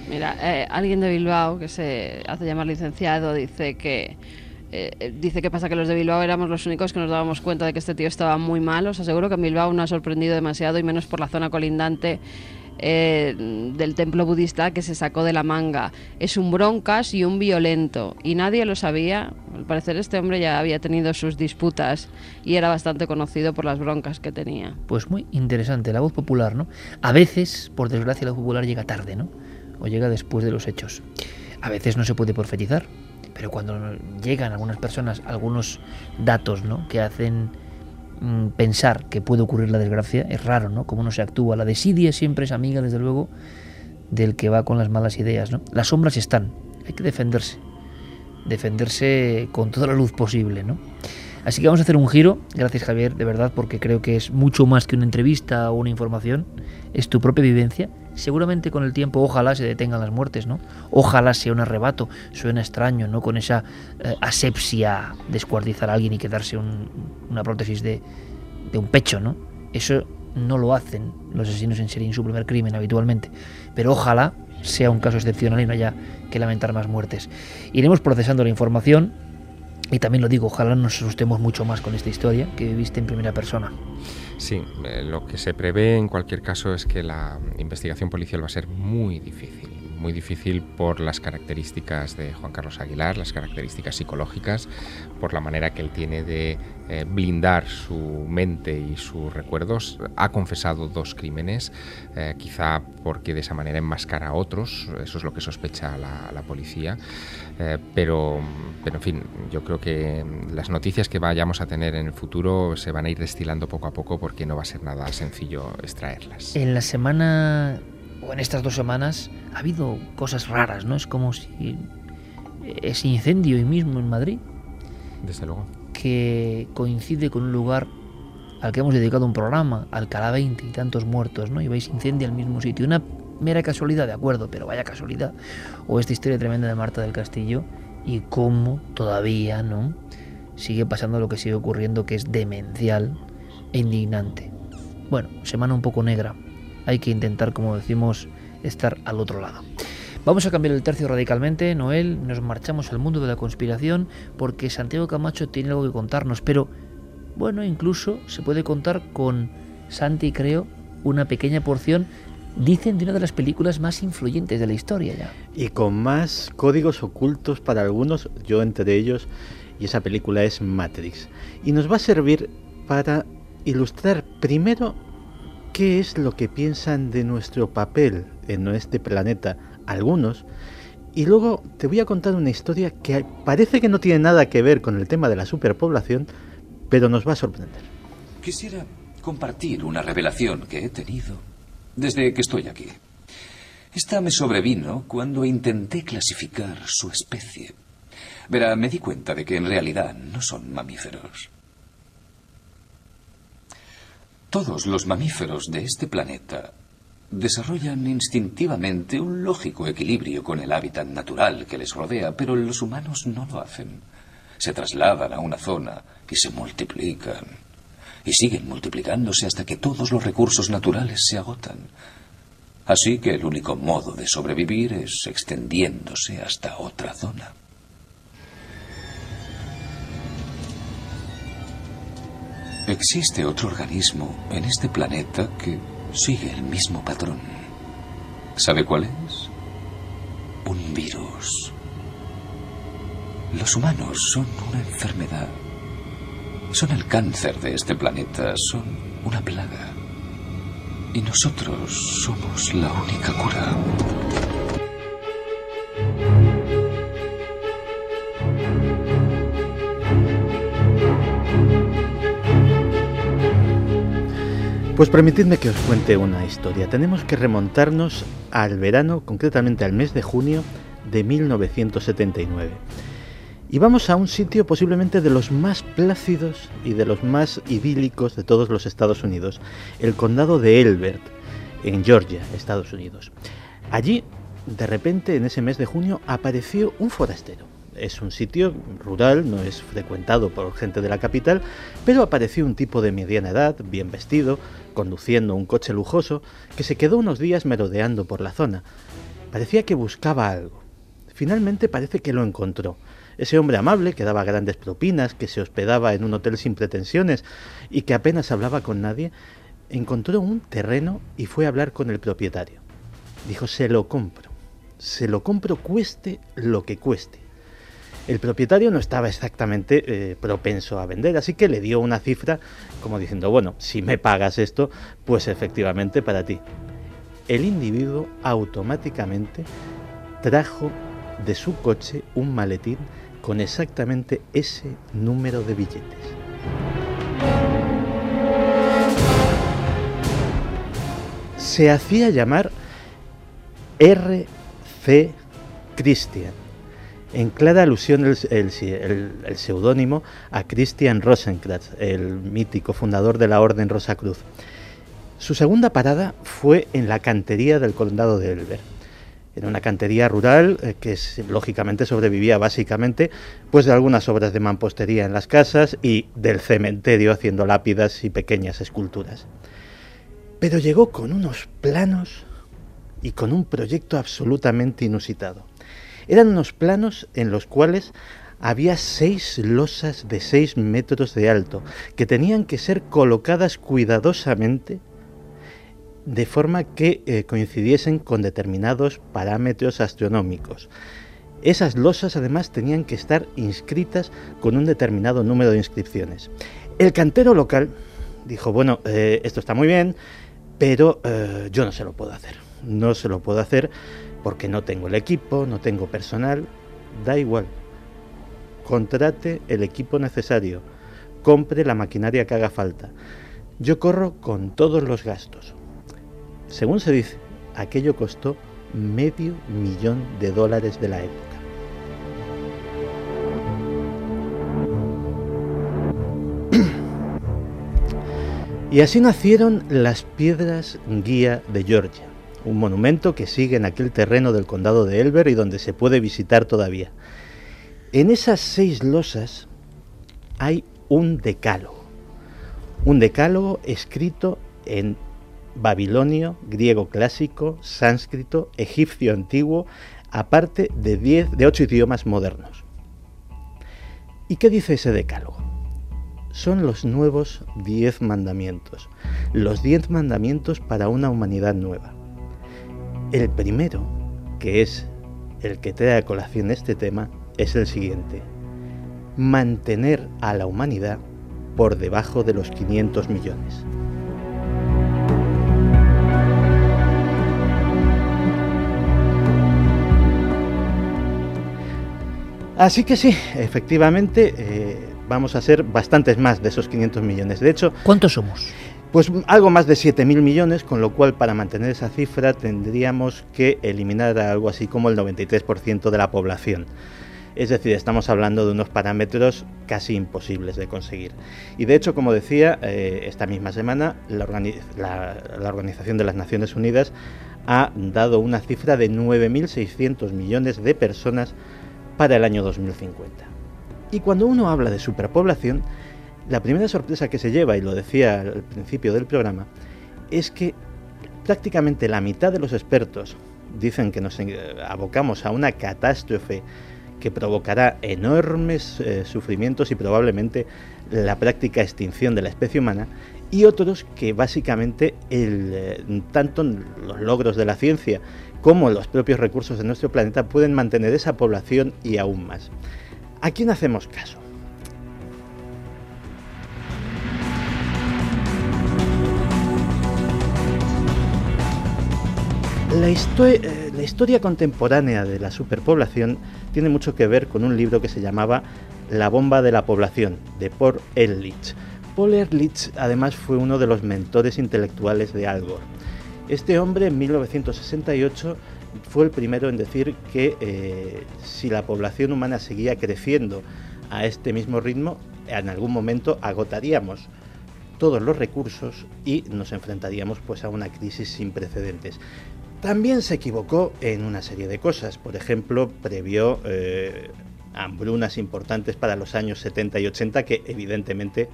Mira, eh, alguien de Bilbao que se hace llamar licenciado dice que eh, dice que pasa que los de Bilbao éramos los únicos que nos dábamos cuenta de que este tío estaba muy mal. Os aseguro que en Bilbao no ha sorprendido demasiado y menos por la zona colindante eh, del templo budista que se sacó de la manga. Es un broncas y un violento y nadie lo sabía. Al parecer este hombre ya había tenido sus disputas y era bastante conocido por las broncas que tenía. Pues muy interesante, la voz popular, ¿no? A veces, por desgracia, la voz popular llega tarde, ¿no? o llega después de los hechos. A veces no se puede profetizar, pero cuando llegan algunas personas algunos datos ¿no? que hacen mm, pensar que puede ocurrir la desgracia, es raro, ¿no? Cómo no se actúa. La desidia siempre es amiga, desde luego, del que va con las malas ideas, ¿no? Las sombras están, hay que defenderse, defenderse con toda la luz posible, ¿no? Así que vamos a hacer un giro, gracias Javier, de verdad, porque creo que es mucho más que una entrevista o una información, es tu propia vivencia seguramente con el tiempo ojalá se detengan las muertes, ¿no? Ojalá sea un arrebato, suena extraño, ¿no? Con esa eh, asepsia, descuartizar a alguien y quedarse una prótesis de, de un pecho, ¿no? Eso no lo hacen los asesinos en serie en su primer crimen habitualmente, pero ojalá sea un caso excepcional y no haya que lamentar más muertes. Iremos procesando la información y también lo digo, ojalá nos asustemos mucho más con esta historia que viviste en primera persona. Sí, eh, lo que se prevé en cualquier caso es que la investigación policial va a ser muy difícil, muy difícil por las características de Juan Carlos Aguilar, las características psicológicas, por la manera que él tiene de eh, blindar su mente y sus recuerdos. Ha confesado dos crímenes, eh, quizá porque de esa manera enmascara a otros, eso es lo que sospecha la, la policía, pero, pero en fin, yo creo que las noticias que vayamos a tener en el futuro se van a ir destilando poco a poco porque no va a ser nada sencillo extraerlas. En la semana, o en estas dos semanas, ha habido cosas raras, ¿no? Es como si ese incendio hoy mismo en Madrid. Desde luego. Que coincide con un lugar al que hemos dedicado un programa, Alcalá 20 y tantos muertos, ¿no? Y vais incendio al mismo sitio. Una mera casualidad, de acuerdo, pero vaya casualidad. O esta historia tremenda de Marta del Castillo y cómo todavía, ¿no? Sigue pasando lo que sigue ocurriendo, que es demencial e indignante. Bueno, semana un poco negra. Hay que intentar, como decimos, estar al otro lado. Vamos a cambiar el tercio radicalmente, Noel, nos marchamos al mundo de la conspiración porque Santiago Camacho tiene algo que contarnos, pero bueno, incluso se puede contar con Santi, creo, una pequeña porción, dicen, de una de las películas más influyentes de la historia ya. Y con más códigos ocultos para algunos, yo entre ellos, y esa película es Matrix. Y nos va a servir para ilustrar primero qué es lo que piensan de nuestro papel en este planeta algunos, y luego te voy a contar una historia que parece que no tiene nada que ver con el tema de la superpoblación, pero nos va a sorprender. Quisiera compartir una revelación que he tenido desde que estoy aquí. Esta me sobrevino cuando intenté clasificar su especie. Verá, me di cuenta de que en realidad no son mamíferos. Todos los mamíferos de este planeta desarrollan instintivamente un lógico equilibrio con el hábitat natural que les rodea, pero los humanos no lo hacen. Se trasladan a una zona y se multiplican. Y siguen multiplicándose hasta que todos los recursos naturales se agotan. Así que el único modo de sobrevivir es extendiéndose hasta otra zona. Existe otro organismo en este planeta que sigue el mismo patrón. ¿Sabe cuál es? Un virus. Los humanos son una enfermedad. Son el cáncer de este planeta, son una plaga. Y nosotros somos la única cura. Pues permitidme que os cuente una historia. Tenemos que remontarnos al verano, concretamente al mes de junio de 1979. Y vamos a un sitio posiblemente de los más plácidos y de los más idílicos de todos los Estados Unidos, el condado de Elbert, en Georgia, Estados Unidos. Allí, de repente, en ese mes de junio, apareció un forastero. Es un sitio rural, no es frecuentado por gente de la capital, pero apareció un tipo de mediana edad, bien vestido, conduciendo un coche lujoso, que se quedó unos días merodeando por la zona. Parecía que buscaba algo. Finalmente parece que lo encontró. Ese hombre amable que daba grandes propinas, que se hospedaba en un hotel sin pretensiones y que apenas hablaba con nadie, encontró un terreno y fue a hablar con el propietario. Dijo, se lo compro. Se lo compro cueste lo que cueste. El propietario no estaba exactamente eh, propenso a vender, así que le dio una cifra como diciendo, bueno, si me pagas esto, pues efectivamente para ti. El individuo automáticamente trajo de su coche un maletín con exactamente ese número de billetes. Se hacía llamar R.C. Christian, en clara alusión el, el, seudónimo a Christian Rosenkranz, el mítico fundador de la Orden Rosacruz. Su segunda parada fue en la cantería del condado de Elber en una cantería rural eh, que lógicamente sobrevivía básicamente pues de algunas obras de mampostería en las casas y del cementerio haciendo lápidas y pequeñas esculturas. Pero llegó con unos planos y con un proyecto absolutamente inusitado. Eran unos planos en los cuales había seis losas de seis metros de alto que tenían que ser colocadas cuidadosamente de forma que eh, coincidiesen con determinados parámetros astronómicos. Esas losas además tenían que estar inscritas con un determinado número de inscripciones. El cantero local dijo, bueno, eh, esto está muy bien, pero eh, yo no se lo puedo hacer. No se lo puedo hacer porque no tengo el equipo, no tengo personal, da igual. Contrate el equipo necesario, compre la maquinaria que haga falta. Yo corro con todos los gastos. Según se dice, aquello costó medio millón de dólares de la época. Y así nacieron las piedras guía de Georgia, un monumento que sigue en aquel terreno del condado de Elber y donde se puede visitar todavía. En esas seis losas hay un decálogo, un decálogo escrito en babilonio, griego clásico, sánscrito, egipcio antiguo, aparte de, diez, de ocho idiomas modernos. ¿Y qué dice ese decálogo? Son los nuevos diez mandamientos, los diez mandamientos para una humanidad nueva. El primero, que es el que trae a colación este tema, es el siguiente. Mantener a la humanidad por debajo de los 500 millones. Así que sí, efectivamente, eh, vamos a ser bastantes más de esos 500 millones. De hecho, ¿cuántos somos? Pues algo más de 7.000 millones, con lo cual para mantener esa cifra tendríamos que eliminar algo así como el 93% de la población. Es decir, estamos hablando de unos parámetros casi imposibles de conseguir. Y de hecho, como decía, eh, esta misma semana la, la Organización de las Naciones Unidas ha dado una cifra de 9.600 millones de personas para el año 2050. Y cuando uno habla de superpoblación, la primera sorpresa que se lleva, y lo decía al principio del programa, es que prácticamente la mitad de los expertos dicen que nos abocamos a una catástrofe que provocará enormes eh, sufrimientos y probablemente la práctica extinción de la especie humana, y otros que básicamente el, eh, tanto los logros de la ciencia como los propios recursos de nuestro planeta pueden mantener esa población y aún más. ¿A quién hacemos caso? La, eh, la, historia contemporánea de la superpoblación tiene mucho que ver con un libro que se llamaba La bomba de la población, de Paul Ehrlich. Paul Ehrlich además fue uno de los mentores intelectuales de Al Gore. Este hombre en 1968 fue el primero en decir que eh, si la población humana seguía creciendo a este mismo ritmo, en algún momento agotaríamos todos los recursos y nos enfrentaríamos pues a una crisis sin precedentes. También se equivocó en una serie de cosas. Por ejemplo, previó eh, hambrunas importantes para los años 70 y 80 que evidentemente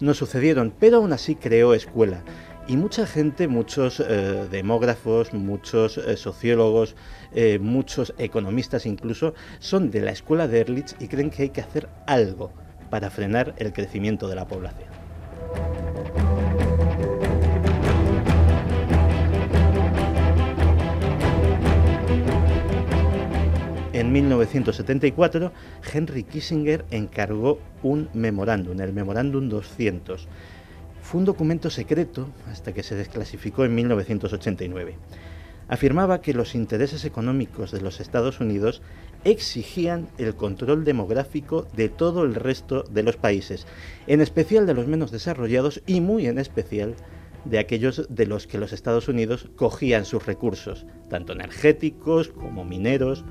no sucedieron, pero aún así creó escuela. Y mucha gente, muchos eh, demógrafos, muchos eh, sociólogos, muchos economistas incluso, son de la escuela de Ehrlich y creen que hay que hacer algo para frenar el crecimiento de la población. En 1974, Henry Kissinger encargó un memorándum, el Memorándum 200. Fue un documento secreto hasta que se desclasificó en 1989. Afirmaba que los intereses económicos de los Estados Unidos exigían el control demográfico de todo el resto de los países, en especial de los menos desarrollados y muy en especial de aquellos de los que los Estados Unidos cogían sus recursos, tanto energéticos como mineros,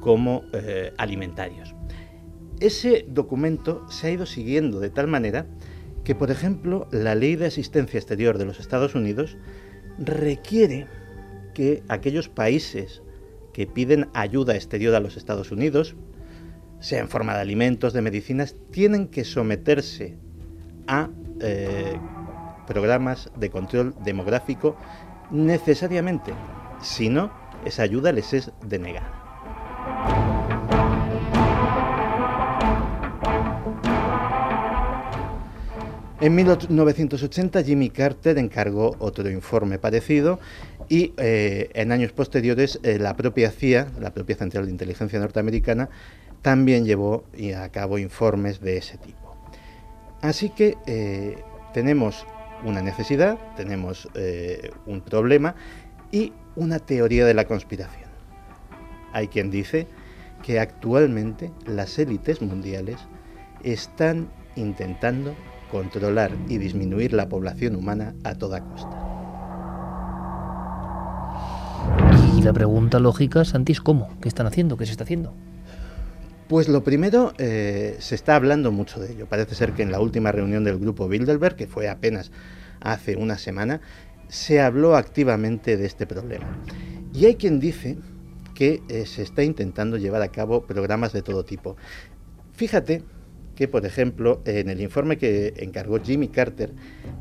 como eh, alimentarios. Ese documento se ha ido siguiendo de tal manera que, por ejemplo, la Ley de Asistencia Exterior de los Estados Unidos requiere que aquellos países que piden ayuda exterior a los Estados Unidos, sea en forma de alimentos, de medicinas, tienen que someterse a eh, programas de control demográfico necesariamente. Si no, esa ayuda les es denegada. En 1980 Jimmy Carter encargó otro informe parecido y eh, en años posteriores eh, la propia CIA, la propia Central de Inteligencia Norteamericana, también llevó a cabo informes de ese tipo. Así que eh, tenemos una necesidad, tenemos un problema y una teoría de la conspiración. Hay quien dice que actualmente las élites mundiales están intentando controlar y disminuir la población humana a toda costa. Y la pregunta lógica, Santi, es ¿cómo? ¿Qué están haciendo? ¿Qué se está haciendo? Pues lo primero, eh, se está hablando mucho de ello. Parece ser que en la última reunión del grupo Bilderberg, que fue apenas hace una semana, se habló activamente de este problema. Y hay quien dice que eh, se está intentando llevar a cabo programas de todo tipo. Fíjate que, por ejemplo, en el informe que encargó Jimmy Carter,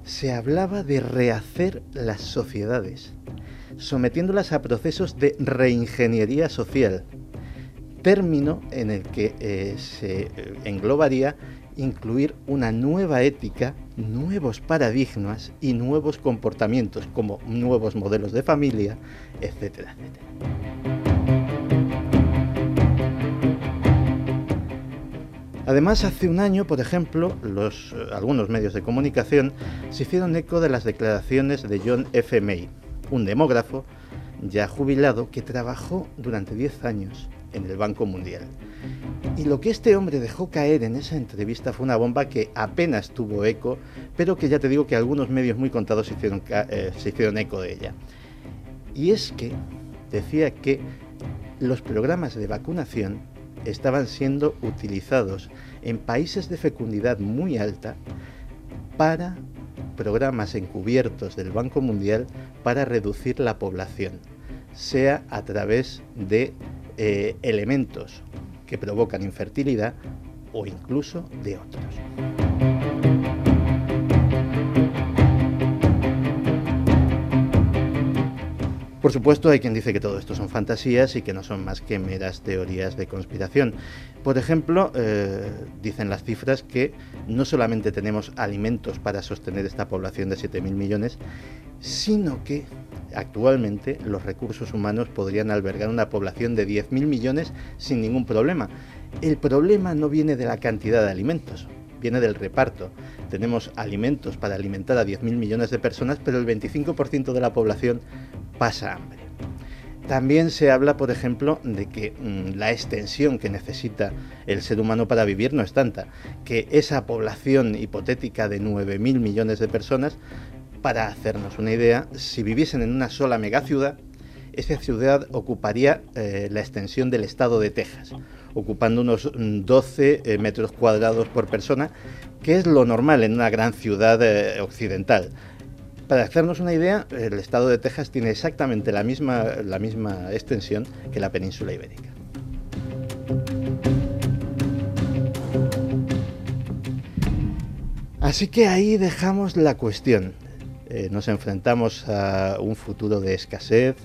se hablaba de rehacer las sociedades, sometiéndolas a procesos de reingeniería social, término en el que eh, se eh, englobaría incluir una nueva ética, nuevos paradigmas y nuevos comportamientos, como nuevos modelos de familia, etcétera, etcétera. Además, hace un año, por ejemplo, eh, algunos medios de comunicación se hicieron eco de las declaraciones de John F. May, un demógrafo ya jubilado que trabajó durante 10 años en el Banco Mundial. Y lo que este hombre dejó caer en esa entrevista fue una bomba que apenas tuvo eco, pero que ya te digo que algunos medios muy contados se hicieron, eh, se hicieron eco de ella. Y es que decía que los programas de vacunación estaban siendo utilizados en países de fecundidad muy alta para programas encubiertos del Banco Mundial para reducir la población, sea a través de eh, elementos que provocan infertilidad o incluso de otros. Por supuesto, hay quien dice que todo esto son fantasías y que no son más que meras teorías de conspiración. Por ejemplo, eh, dicen las cifras que no solamente tenemos alimentos para sostener esta población de 7.000 millones, sino que actualmente los recursos humanos podrían albergar una población de 10.000 millones sin ningún problema. El problema no viene de la cantidad de alimentos, viene del reparto. Tenemos alimentos para alimentar a 10.000 millones de personas, pero el 25% de la población pasa hambre. También se habla, por ejemplo, de que mm, la extensión que necesita el ser humano para vivir no es tanta, que esa población hipotética de 9.000 millones de personas, para hacernos una idea, si viviesen en una sola megaciudad, esa ciudad ocuparía eh, la extensión del estado de Texas, ocupando unos 12 mm, eh, metros cuadrados por persona, que es lo normal en una gran ciudad eh, occidental. Para hacernos una idea, el estado de Texas tiene exactamente la misma, la misma extensión que la península ibérica. Así que ahí dejamos la cuestión. Eh, nos enfrentamos a un futuro de escasez,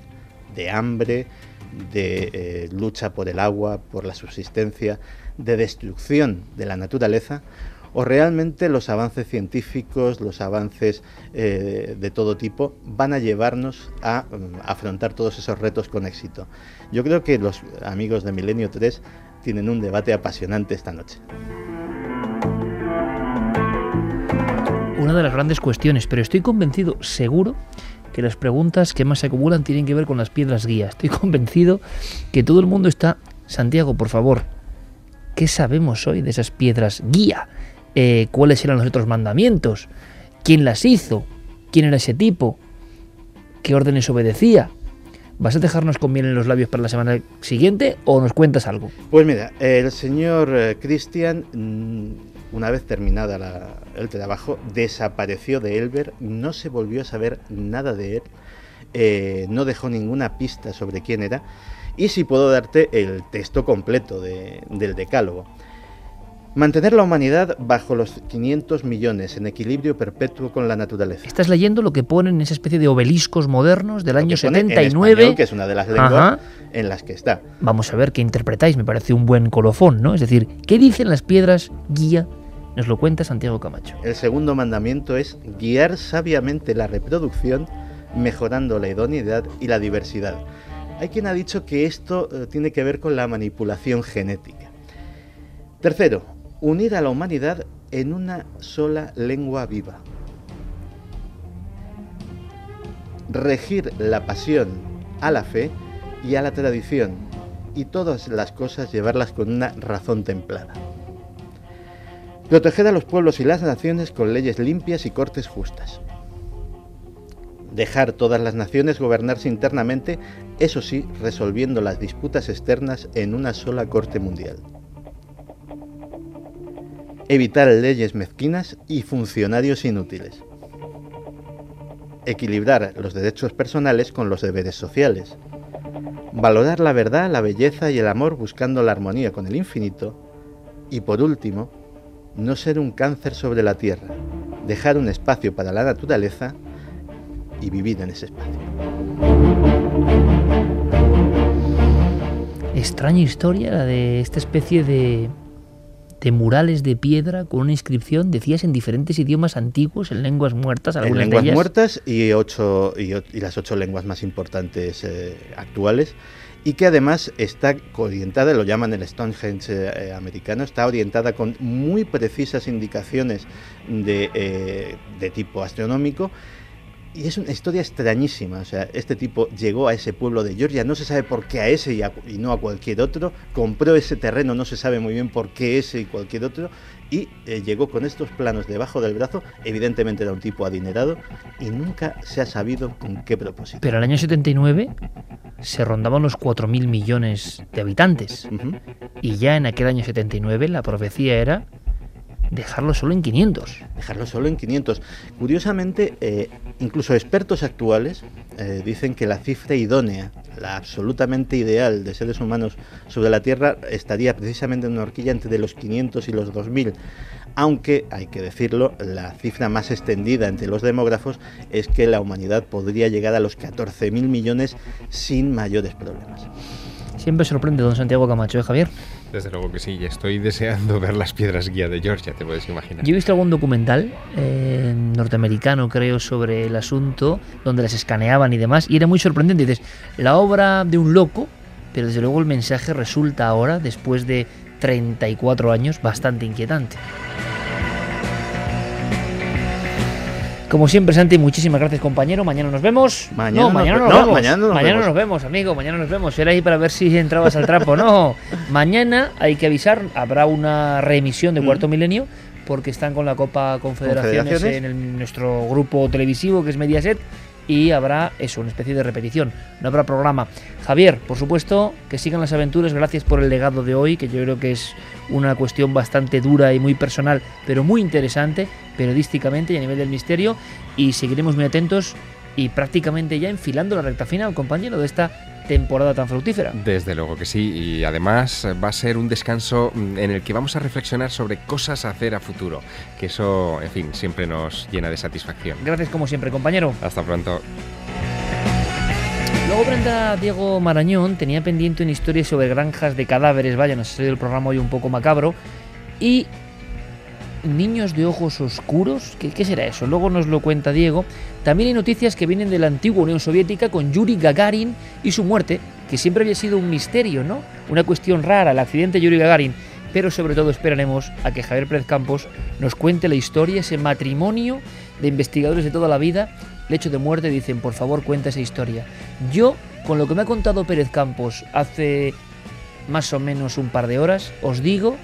de hambre, de eh, lucha por el agua, por la subsistencia, de destrucción de la naturaleza, o realmente los avances científicos, los avances eh, de todo tipo van a llevarnos a mm, afrontar todos esos retos con éxito. Yo creo que los amigos de Milenio 3 tienen un debate apasionante esta noche. Una de las grandes cuestiones, pero estoy convencido, seguro, que las preguntas que más se acumulan tienen que ver con las piedras guía. Estoy convencido que todo el mundo está... Santiago, por favor, ¿qué sabemos hoy de esas piedras guía? Eh, ¿Cuáles eran los otros mandamientos? ¿Quién las hizo? ¿Quién era ese tipo? ¿Qué órdenes obedecía? ¿Vas a dejarnos con miel en los labios para la semana siguiente o nos cuentas algo? Pues mira, el señor eh, Cristian, mm, una vez terminada el trabajo, desapareció de Elber, no se volvió a saber nada de él, eh, no dejó ninguna pista sobre quién era, y si puedo darte el texto completo del decálogo. Mantener la humanidad bajo los 500 millones en equilibrio perpetuo con la naturaleza. Estás leyendo lo que ponen en esa especie de obeliscos modernos del año 79. que es una de las lenguas en las que está. Vamos a ver qué interpretáis, me parece un buen colofón, ¿no? Es decir, ¿qué dicen las piedras guía? Nos lo cuenta Santiago Camacho. El segundo mandamiento es guiar sabiamente la reproducción, mejorando la idoneidad y la diversidad. Hay quien ha dicho que esto eh, tiene que ver con la manipulación genética. Tercero, unir a la humanidad en una sola lengua viva. Regir la pasión a la fe y a la tradición y todas las cosas llevarlas con una razón templada. Proteger a los pueblos y las naciones con leyes limpias y cortes justas. Dejar todas las naciones gobernarse internamente, eso sí, resolviendo las disputas externas en una sola corte mundial. Evitar leyes mezquinas y funcionarios inútiles, equilibrar los derechos personales con los deberes sociales, valorar la verdad, la belleza y el amor buscando la armonía con el infinito. Y por último, no ser un cáncer sobre la tierra, dejar un espacio para la naturaleza y vivir en ese espacio. Extraña historia la de esta especie de de murales de piedra con una inscripción, decías, en diferentes idiomas antiguos, en lenguas muertas. En lenguas muertas y, ocho, y, las ocho lenguas más importantes eh, actuales. Y que además está orientada, lo llaman el Stonehenge eh, americano, está orientada con muy precisas indicaciones de, eh, de tipo astronómico y es una historia extrañísima. O sea, este tipo llegó a ese pueblo de Georgia, no se sabe por qué a ese y, no a cualquier otro. Compró ese terreno, no se sabe muy bien por qué ese y cualquier otro. Y eh, llegó con estos planos debajo del brazo. Evidentemente era un tipo adinerado y nunca se ha sabido con qué propósito. Pero el año 79 se rondaban los 4.000 millones de habitantes. Y ya en aquel año 79 la profecía era dejarlo solo en 500. Dejarlo solo en 500. Curiosamente, eh, incluso expertos actuales eh, dicen que la cifra idónea, la absolutamente ideal de seres humanos sobre la Tierra estaría precisamente en una horquilla entre los 500 y los 2000. Aunque, hay que decirlo, la cifra más extendida entre los demógrafos es que la humanidad podría llegar a los 14.000 millones sin mayores problemas. Siempre sorprende don Santiago Camacho, ¿eh, Javier? Desde luego que sí, estoy deseando ver las piedras guía de Georgia, te puedes imaginar. Yo he visto algún documental eh, norteamericano, creo, sobre el asunto, donde las escaneaban y demás, y era muy sorprendente. Dices, la obra de un loco, pero desde luego el mensaje resulta ahora, después de 34 años, bastante inquietante. Como siempre, Santi, muchísimas gracias, compañero. Mañana nos vemos. Mañana, no, mañana nos, vemos. Mañana, nos, vemos. amigo. Mañana nos vemos. Era ahí para ver si entrabas al trapo. No, mañana hay que avisar. Habrá una reemisión de Cuarto mm. Milenio porque están con la Copa Confederaciones, en nuestro grupo televisivo que es Mediaset y habrá eso, una especie de repetición, no habrá programa. Javier, por supuesto, que sigan las aventuras, gracias por el legado de hoy, que yo creo que es una cuestión bastante dura y muy personal, pero muy interesante, periodísticamente y a nivel del misterio, y seguiremos muy atentos y prácticamente ya enfilando la recta final, compañero, de esta temporada tan fructífera. Desde luego que sí, y además va a ser un descanso en el que vamos a reflexionar sobre cosas a hacer a futuro, que eso, en fin, siempre nos llena de satisfacción. Gracias como siempre, compañero. Hasta pronto. Luego Brenda Diego Marañón tenía pendiente una historia sobre granjas de cadáveres, vaya, nos ha salido el programa hoy un poco macabro, y niños de ojos oscuros, ¿Qué, ¿qué, será eso? Luego nos lo cuenta Diego. También hay noticias que vienen de la antigua Unión Soviética con Yuri Gagarin y su muerte, que siempre había sido un misterio, ¿no? Una cuestión rara, el accidente de Yuri Gagarin. Pero sobre todo esperaremos a que Javier Pérez Campos nos cuente la historia, ese matrimonio de investigadores de toda la vida, el hecho de muerte, dicen, por favor, cuenta esa historia. Yo, con lo que me ha contado Pérez Campos hace más o menos un par de horas, os digo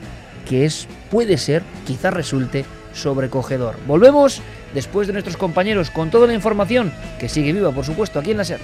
que es, puede ser, quizás resulte sobrecogedor. Volvemos después de nuestros compañeros con toda la información que sigue viva, por supuesto, aquí en la SER.